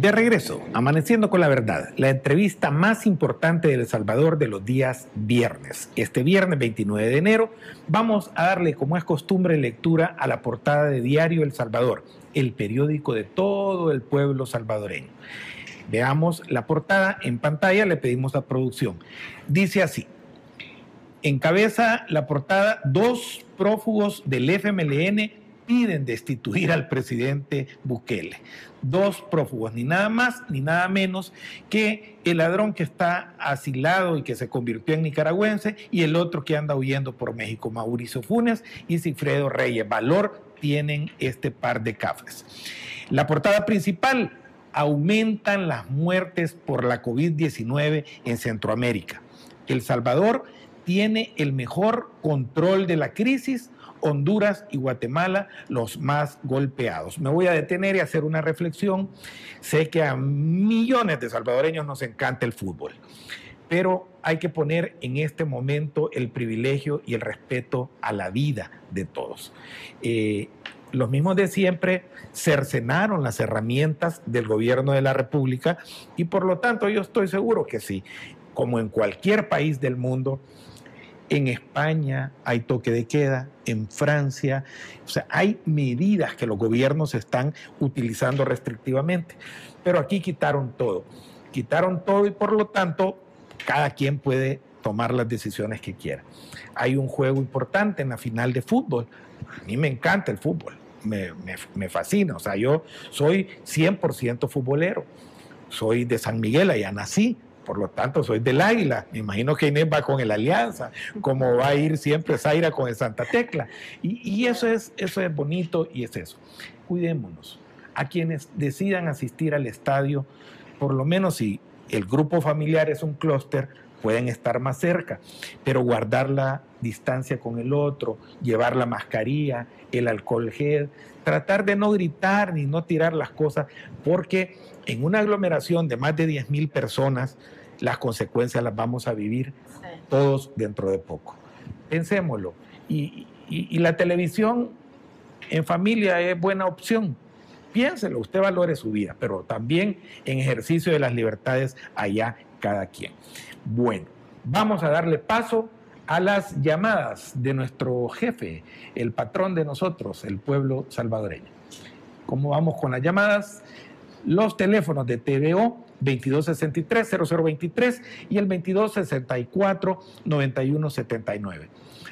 De regreso, Amaneciendo con la Verdad, la entrevista más importante de El Salvador de los días viernes. Este viernes 29 de enero vamos a darle, como es costumbre, lectura a la portada de Diario El Salvador, el periódico de todo el pueblo salvadoreño. Veamos la portada en pantalla, le pedimos a producción. Dice así, encabeza la portada dos prófugos del FMLN piden destituir al presidente Bukele. Dos prófugos, ni nada más ni nada menos que el ladrón que está asilado y que se convirtió en nicaragüense y el otro que anda huyendo por México, Mauricio Funes y Cifredo Reyes. Valor tienen este par de cafres. La portada principal, aumentan las muertes por la COVID-19 en Centroamérica. El Salvador tiene el mejor control de la crisis Honduras y Guatemala los más golpeados. Me voy a detener y hacer una reflexión. Sé que a millones de salvadoreños nos encanta el fútbol, pero hay que poner en este momento el privilegio y el respeto a la vida de todos. Eh, los mismos de siempre cercenaron las herramientas del gobierno de la República y por lo tanto yo estoy seguro que sí, como en cualquier país del mundo, en España hay toque de queda, en Francia, o sea, hay medidas que los gobiernos están utilizando restrictivamente, pero aquí quitaron todo, quitaron todo y por lo tanto cada quien puede tomar las decisiones que quiera. Hay un juego importante en la final de fútbol, a mí me encanta el fútbol, me, me fascina, o sea, yo soy 100% futbolero, soy de San Miguel, allá nací, por lo tanto soy del Águila. Me imagino que Inés va con el Alianza, como va a ir siempre Zaira con el Santa Tecla. Y, eso, es, eso es bonito y es eso. Cuidémonos. A quienes decidan asistir al estadio, por lo menos si el grupo familiar es un clúster, pueden estar más cerca, pero guardar la distancia con el otro, llevar la mascarilla, el alcohol gel, tratar de no gritar ni no tirar las cosas, porque en una aglomeración de más de 10 mil personas, las consecuencias las vamos a vivir todos dentro de poco. pensémoslo. Y, la televisión en familia es buena opción. Piénselo, usted valore su vida, pero también en ejercicio de las libertades allá cada quien. Bueno, vamos a darle paso a las llamadas de nuestro jefe, el patrón de nosotros, el pueblo salvadoreño. ¿Cómo vamos con las llamadas? Los teléfonos de TVO 2263-0023 y el 2264-9179.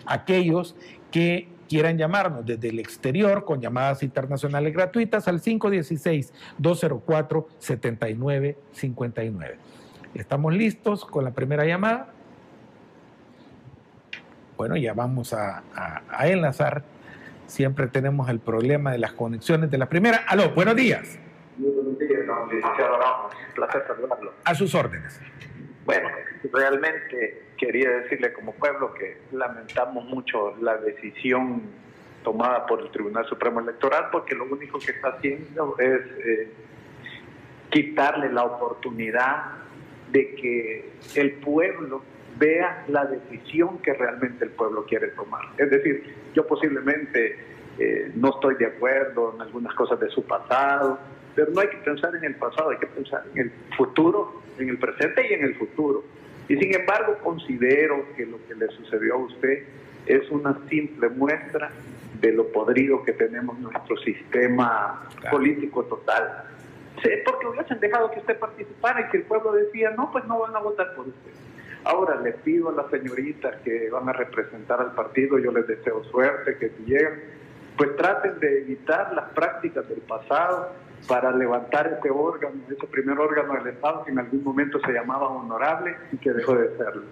Aquellos que quieran llamarnos desde el exterior con llamadas internacionales gratuitas al 516-204-7959. ¿Estamos listos con la primera llamada? Bueno, ya vamos a, enlazar. Siempre tenemos el problema de las conexiones de la primera. Aló, buenos días.
Buenos días, licenciado Ramos. Placer saludarlo.
A sus órdenes.
Bueno, realmente quería decirle como pueblo que lamentamos mucho la decisión tomada por el Tribunal Supremo Electoral porque lo único que está haciendo es eh, quitarle la oportunidad de que el pueblo vea la decisión que realmente el pueblo quiere tomar. Es decir, yo posiblemente eh, no estoy de acuerdo en algunas cosas de su pasado, pero no hay que pensar en el pasado, hay que pensar en el futuro, en el presente y en el futuro. Y sin embargo, considero que lo que le sucedió a usted es una simple muestra de lo podrido que tenemos nuestro sistema político total. Porque hubiesen dejado que usted participara y que el pueblo decía, no, pues no van a votar por usted. Ahora le pido a las señoritas que van a representar al partido, yo les deseo suerte, que si llegan, pues traten de evitar las prácticas del pasado para levantar ese órgano, ese primer órgano del Estado que en algún momento se llamaba honorable y que dejó de serlo.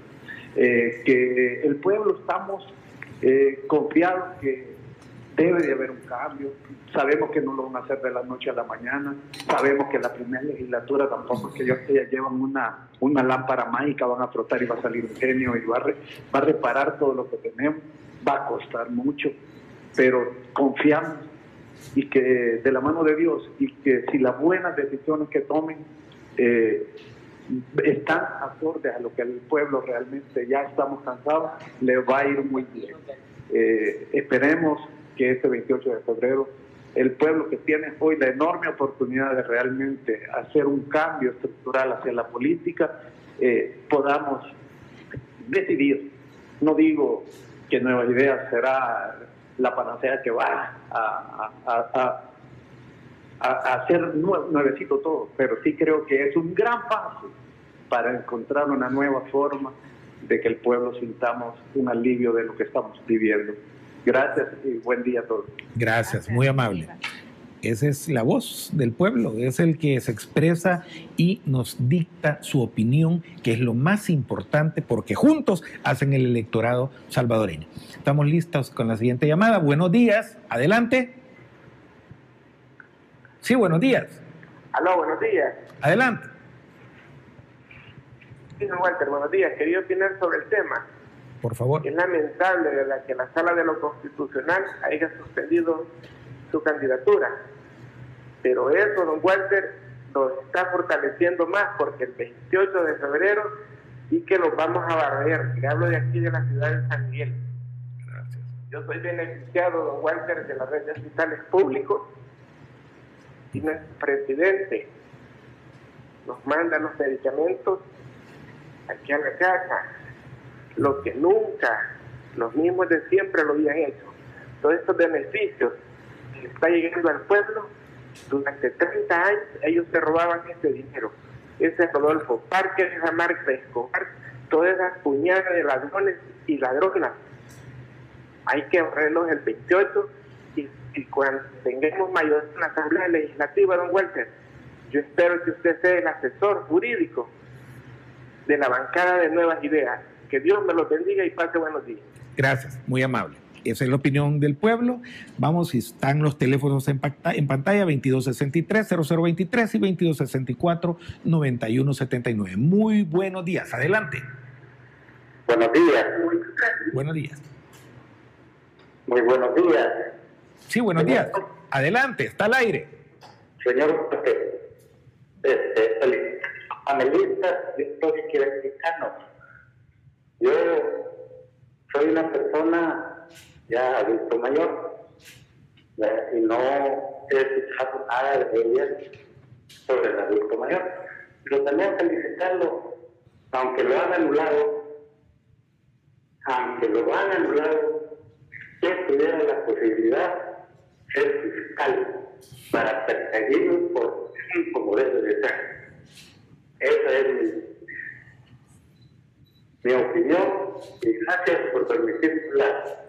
Eh, que el pueblo estamos eh, confiados que debe de haber un cambio. Sabemos que no lo van a hacer de la noche a la mañana. Sabemos que la primera legislatura tampoco es que ya llevan una, una lámpara mágica, van a frotar y va a salir un genio y va va a reparar todo lo que tenemos. Va a costar mucho, pero confiamos y que de la mano de Dios y que si las buenas decisiones que tomen eh, están acordes a lo que el pueblo realmente ya estamos cansados, le va a ir muy bien. Eh, esperemos que este 28 de febrero el pueblo que tiene hoy la enorme oportunidad de realmente hacer un cambio estructural hacia la política, eh, podamos decidir. No digo que Nueva Ideas será la panacea que va a, a, a, hacer nuevecito todo, pero sí creo que es un gran paso para encontrar una nueva forma de que el pueblo sintamos un alivio de lo que estamos viviendo. Gracias y buen día a todos.
Gracias, muy amable. Esa es la voz del pueblo, es el que se expresa y nos dicta su opinión, que es lo más importante porque juntos hacen el electorado salvadoreño. Estamos listos con la siguiente llamada. Buenos días, adelante. Sí, buenos días.
Aló, buenos días.
Adelante.
Sí, Walter, buenos días. Quería opinar sobre el tema.
Por favor.
Es lamentable que la Sala de lo Constitucional haya suspendido su candidatura. Pero eso, don Walter, lo está fortaleciendo más porque el 28 de febrero sí que los vamos a barrer. Le hablo de aquí de la ciudad de San Miguel. Gracias. Yo soy beneficiado, don Walter, de la red de hospitales públicos y nuestro presidente nos manda los medicamentos aquí a la casa lo que nunca los mismos de siempre lo habían hecho. Todos estos beneficios que está llegando al pueblo, durante 30 años ellos se robaban este dinero. Ese Rodolfo Parque, esa marca Escobar, todas esas puñadas de ladrones y ladronas. Hay que ahorrarlos el 28 y, y cuando tengamos mayor en la Asamblea Legislativa, don Walter, yo espero que usted sea el asesor jurídico de la bancada de nuevas ideas que Dios me los bendiga y pase buenos días.
Gracias, muy amable. Esa es la opinión del pueblo. Vamos, si están los teléfonos en, en pantalla, 2263-0023 y 2264-9179. Muy buenos días. Adelante.
Buenos días.
Buenos días.
Muy buenos días.
Sí, buenos días. Adelante, está al aire.
Señor, este, el analista de histórico mexicano yo soy una persona ya adulto mayor y no he escuchado nada de ellas sobre el adulto mayor. Pero también felicitarlo, aunque lo han anulado, aunque lo han anulado, que tuviera la posibilidad de ser fiscal para perseguirlo por como debe de ser. Esa es mi, mi opinión y gracias por permitirme hablar.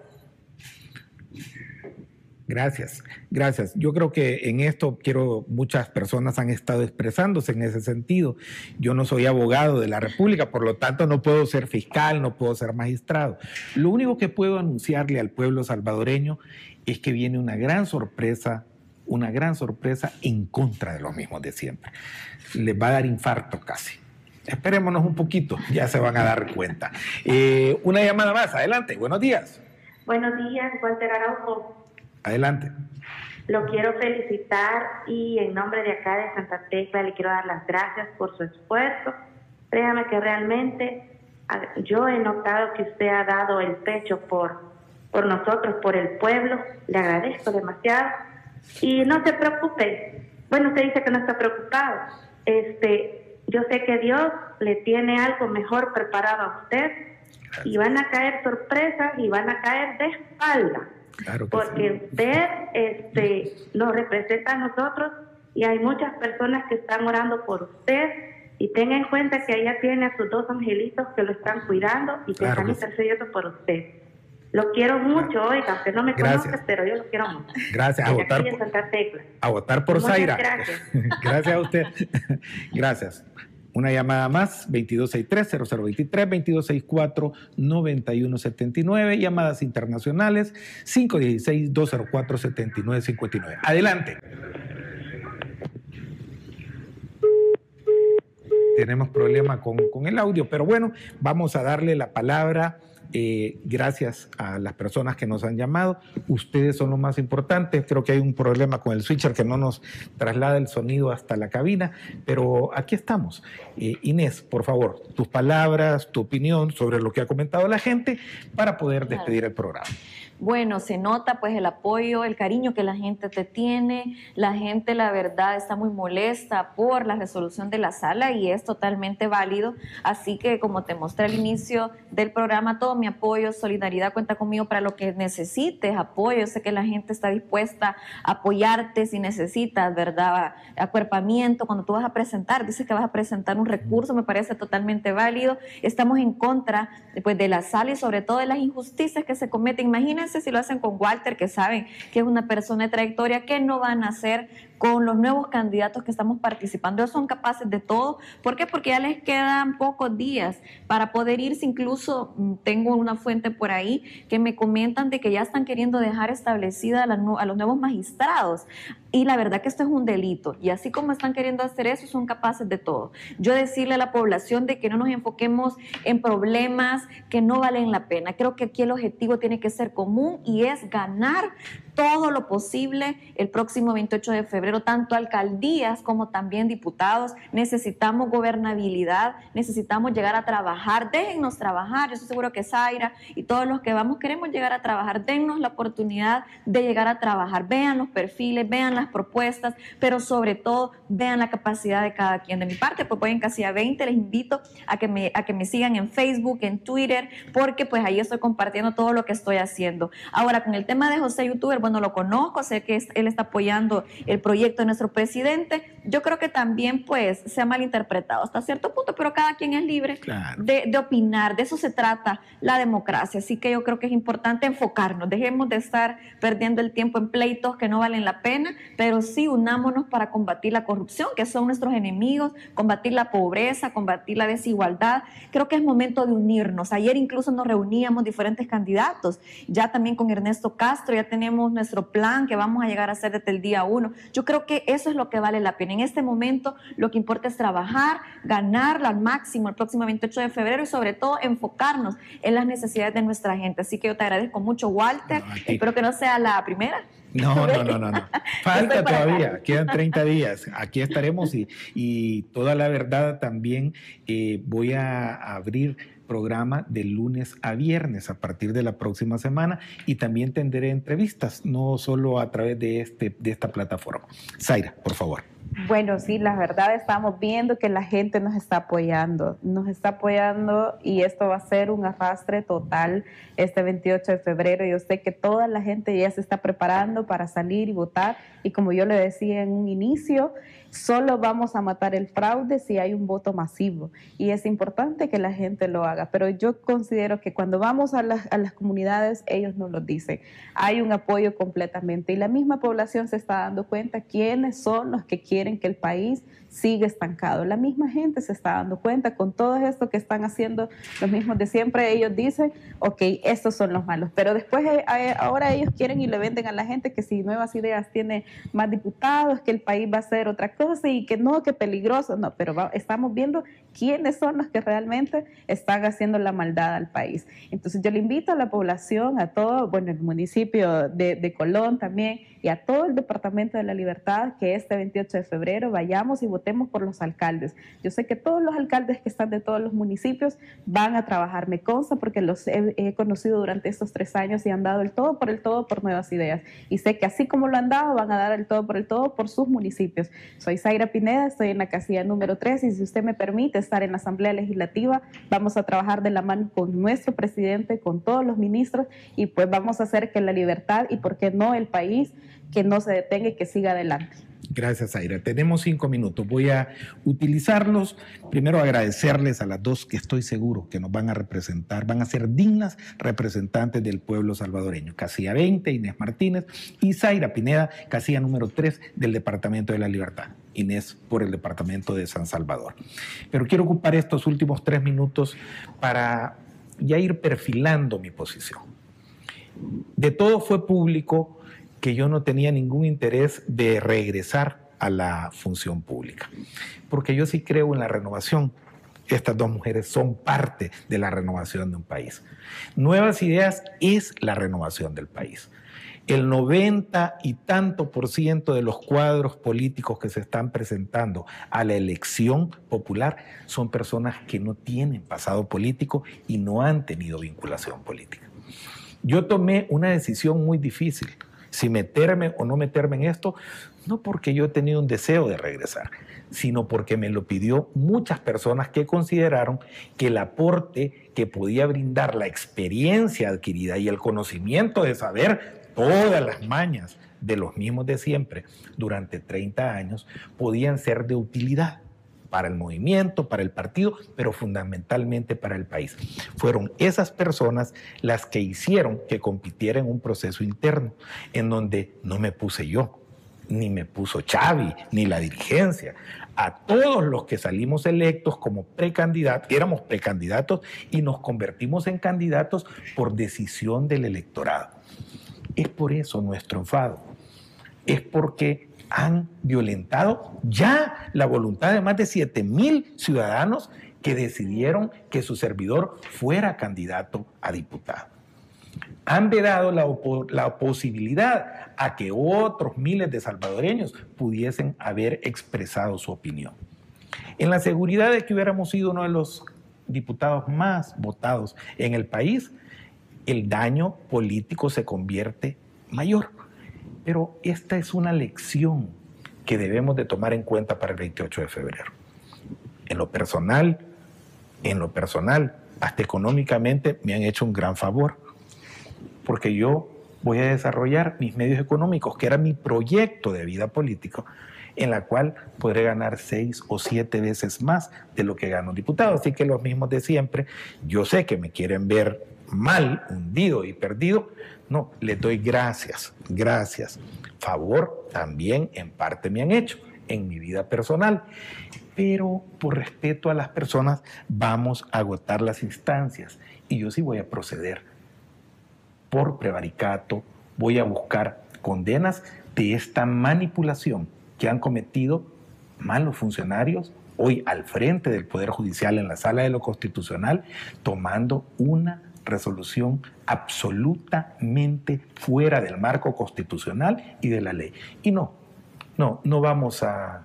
Gracias, gracias. Yo creo que en esto quiero, muchas personas han estado expresándose en ese sentido. Yo no soy abogado de la República, por lo tanto no puedo ser fiscal, no puedo ser magistrado. Lo único que puedo anunciarle al pueblo salvadoreño es que viene una gran sorpresa, una gran sorpresa en contra de los mismos de siempre. Les va a dar infarto casi. Esperémonos un poquito, ya se van a dar cuenta. Eh, una llamada más, adelante, buenos días.
Buenos días, Walter Araujo.
Adelante.
Lo quiero felicitar y en nombre de acá de Santa Tecla le quiero dar las gracias por su esfuerzo. Créame que realmente yo he notado que usted ha dado el pecho por, por nosotros, por el pueblo. Le agradezco demasiado. Y no se preocupe. Bueno, usted dice que no está preocupado. Este, yo sé que Dios le tiene algo mejor preparado a usted y van a caer sorpresas y van a caer de espalda porque usted este, nos representa a nosotros y hay muchas personas que están orando por usted y tenga en cuenta que ella tiene a sus dos angelitos que lo están cuidando y que están intercediendo por usted. Lo quiero mucho, oiga, aunque no me conoce, pero yo lo quiero mucho.
Gracias, a votar, por, a votar por Zaira.
Gracias.
gracias a usted. gracias. Una llamada más, 2263-0023, 2264-9179, llamadas internacionales, 516-204-7959. Adelante. Tenemos problema con, con el audio, pero bueno, vamos a darle la palabra eh, gracias a las personas que nos han llamado. Ustedes son lo más importante. Creo que hay un problema con el switcher que no nos traslada el sonido hasta la cabina, pero aquí estamos. Eh, Inés, por favor, tus palabras, tu opinión sobre lo que ha comentado la gente para poder despedir el programa
bueno, se nota pues el apoyo, el cariño que la gente te tiene, la gente la verdad está muy molesta por la resolución de la sala y es totalmente válido, así que como te mostré al inicio del programa, todo mi apoyo, solidaridad, cuenta conmigo para lo que necesites, apoyo, sé que la gente está dispuesta a apoyarte si necesitas, ¿verdad? Acuerpamiento, cuando tú vas a presentar, dices que vas a presentar un recurso, me parece totalmente válido, estamos en contra pues, de la sala y sobre todo de las injusticias que se cometen, imagínense si lo hacen con Walter, que saben que es una persona de trayectoria, que no van a hacer con los nuevos candidatos que estamos participando. Ellos son capaces de todo. ¿Por qué? Porque ya les quedan pocos días para poder irse. Incluso mm, tengo una fuente por ahí que me comentan de que ya están queriendo dejar establecida a, los nuevos magistrados. Y la verdad que esto es un delito. Y así como están queriendo hacer eso, son capaces de todo. Yo decirle a la población de que no nos enfoquemos en problemas que no valen la pena. Creo que aquí el objetivo tiene que ser común y es ganar todo lo posible el próximo 28 de febrero, tanto alcaldías como también diputados. Necesitamos gobernabilidad, necesitamos llegar a trabajar, déjennos trabajar. Yo estoy seguro que Zaira y todos los que vamos queremos llegar a trabajar. Dennos la oportunidad de llegar a trabajar. Vean los perfiles, vean las propuestas, pero sobre todo vean la capacidad de cada quien. De mi parte, pues voy en casilla 20. Les invito a que me, a que me sigan en Facebook, en Twitter, porque pues ahí estoy compartiendo todo lo que estoy haciendo. Ahora, con el tema de José Youtuber, no lo conozco, sé que él está apoyando el proyecto de nuestro presidente. Yo creo que también pues se ha malinterpretado hasta cierto punto, pero cada quien es libre de, opinar, de eso se trata la democracia. Así que yo creo que es importante enfocarnos, dejemos de estar perdiendo el tiempo en pleitos que no valen la pena, pero sí unámonos para combatir la corrupción, que son nuestros enemigos, combatir la pobreza, combatir la desigualdad. Creo que es momento de unirnos. Ayer incluso nos reuníamos diferentes candidatos, ya también con Ernesto Castro, ya tenemos nuestro plan que vamos a llegar a hacer desde el día uno. Yo creo que eso es lo que vale la pena. En este momento lo que importa es trabajar, ganarlo al máximo el próximo 28 de febrero y sobre todo enfocarnos en las necesidades de nuestra gente. Así que yo te agradezco mucho, Walter. Espero que no sea la primera.
No, no, no, no, no. Falta todavía, quedan 30 días. Aquí estaremos y, y toda la verdad también eh, voy a abrir programa de lunes a viernes a partir de la próxima semana y también tendré entrevistas, no solo a través de, este, de esta plataforma. Zaira, por favor.
Bueno, sí, la verdad estamos viendo que la gente nos está apoyando, nos está apoyando y esto va a ser un arrastre total este 28 de febrero. Yo sé que toda la gente ya se está preparando para salir y votar y como yo le decía en un inicio, Solo vamos a matar el fraude si hay un voto masivo y es importante que la gente lo haga, pero yo considero que cuando vamos a las, comunidades ellos nos lo dicen. Hay un apoyo completamente y la misma población se está dando cuenta quiénes son los que quieren que el país sigue estancado. La misma gente se está dando cuenta con todo esto que están haciendo los mismos de siempre. Ellos dicen, ok, estos son los malos, pero después eh, eh, ahora ellos quieren y le venden a la gente que si Nuevas Ideas tiene más diputados, que el país va a ser otra cosa y que no, que peligroso. No, pero estamos viendo quiénes son los que realmente están haciendo la maldad al país. Entonces yo le invito a la población, a todo, bueno, el municipio de, de Colón también y a todo el Departamento de la Libertad que este 28 de febrero vayamos y votemos por los alcaldes. Yo sé que todos los alcaldes que están de todos los municipios van a trabajar, me consta porque los he, conocido durante estos tres años y han dado el todo por el todo por nuevas ideas. Y sé que así como lo han dado, van a dar el todo por el todo por sus municipios. Soy Zaira Pineda, estoy en la casilla número 3 y si usted me permite estar en la Asamblea Legislativa, vamos a trabajar de la mano con nuestro presidente, con todos los ministros y pues vamos a hacer que la libertad y, por qué no, el país que no se detenga y que siga adelante.
Gracias, Aira. Tenemos cinco minutos. Voy a utilizarlos. Primero, agradecerles a las dos que estoy seguro que nos van a representar, van a ser dignas representantes del pueblo salvadoreño. Casilla 20, Inés Martínez, y Zaira Pineda, casilla número 3 del Departamento de la Libertad. Inés por el Departamento de San Salvador. Pero quiero ocupar estos últimos tres minutos para ya ir perfilando mi posición. De todo fue público que yo no tenía ningún interés de regresar a la función pública, porque yo sí creo en la renovación. Estas dos mujeres son parte de la renovación de un país. Nuevas Ideas es la renovación del país. El 90 y tanto por ciento de los cuadros políticos que se están presentando a la elección popular son personas que no tienen pasado político y no han tenido vinculación política. Yo tomé una decisión muy difícil si meterme o no meterme en esto, no porque yo he tenido un deseo de regresar, sino porque me lo pidió muchas personas que consideraron que el aporte que podía brindar la experiencia adquirida y el conocimiento de saber todas las mañas de los mismos de siempre durante 30 años podían ser de utilidad para el movimiento, para el partido, pero fundamentalmente para el país. Fueron esas personas las que hicieron que compitiera en un proceso interno, en donde no me puse yo, ni me puso Xavi, ni la dirigencia. A todos los que salimos electos como precandidatos, éramos precandidatos y nos convertimos en candidatos por decisión del electorado. Es por eso nuestro enfado. Es porque han violentado ya la voluntad de más de 7 mil ciudadanos que decidieron que su servidor fuera candidato a diputado. Han vedado la, la posibilidad a que otros miles de salvadoreños pudiesen haber expresado su opinión. En la seguridad de que hubiéramos sido uno de los diputados más votados en el país, el daño político se convierte mayor. Pero esta es una lección que debemos de tomar en cuenta para el 28 de febrero. En lo personal, en lo personal, hasta económicamente me han hecho un gran favor, porque yo voy a desarrollar mis medios económicos, que era mi proyecto de vida político, en la cual podré ganar seis o siete veces más de lo que gano un diputado. Así que los mismos de siempre, yo sé que me quieren ver mal, hundido y perdido, no, les doy gracias, gracias. Favor también en parte me han hecho en mi vida personal. Pero por respeto a las personas vamos a agotar las instancias y yo sí voy a proceder por prevaricato, voy a buscar condenas de esta manipulación que han cometido malos funcionarios hoy al frente del Poder Judicial en la sala de lo constitucional, tomando una resolución absolutamente fuera del marco constitucional y de la ley. Y no, no, no vamos a,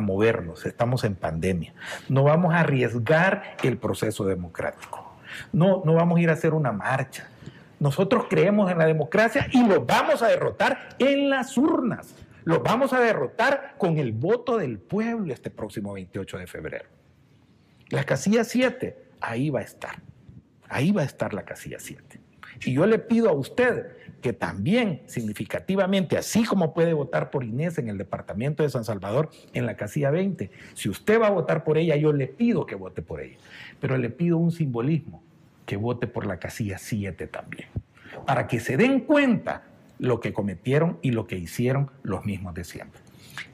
movernos, estamos en pandemia. No vamos a arriesgar el proceso democrático. No, no vamos a ir a hacer una marcha. Nosotros creemos en la democracia y los vamos a derrotar en las urnas. Los vamos a derrotar con el voto del pueblo este próximo 28 de febrero. La casilla 7, ahí va a estar. Ahí va a estar la casilla 7. Y yo le pido a usted que también significativamente, así como puede votar por Inés en el departamento de San Salvador en la casilla 20, si usted va a votar por ella, yo le pido que vote por ella. Pero le pido un simbolismo, que vote por la casilla 7 también, para que se den cuenta lo que cometieron y lo que hicieron los mismos de siempre.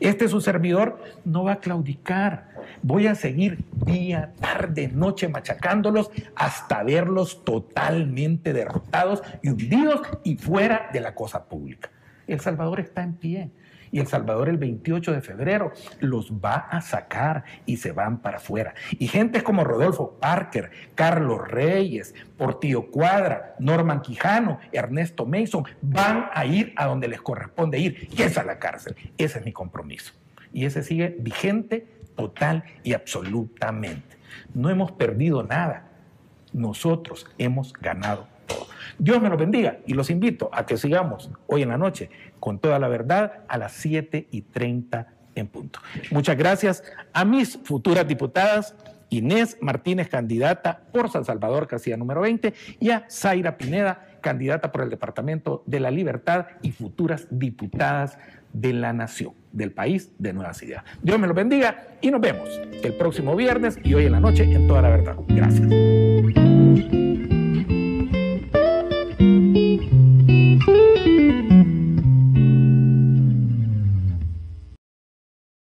Este su servidor no va a claudicar. Voy a seguir día, tarde, noche machacándolos hasta verlos totalmente derrotados y hundidos y fuera de la cosa pública. El Salvador está en pie y El Salvador el 28 de febrero los va a sacar y se van para afuera. Y gente como Rodolfo Parker, Carlos Reyes, Portillo Cuadra, Norman Quijano, Ernesto Mason van a ir a donde les corresponde ir, que es a la cárcel. Ese es mi compromiso. Y ese sigue vigente total y absolutamente. No hemos perdido nada. Nosotros hemos ganado Dios me lo bendiga y los invito a que sigamos hoy en la noche con toda la verdad a las 7 y 30 en punto. Muchas gracias a mis futuras diputadas. Inés Martínez, candidata por San Salvador, casilla número 20, y a Zaira Pineda, candidata por el Departamento de la Libertad y futuras diputadas de la Nación, del país de Nuevas Ideas. Dios me lo bendiga y nos vemos el próximo viernes y hoy en la noche en Toda la Verdad. Gracias.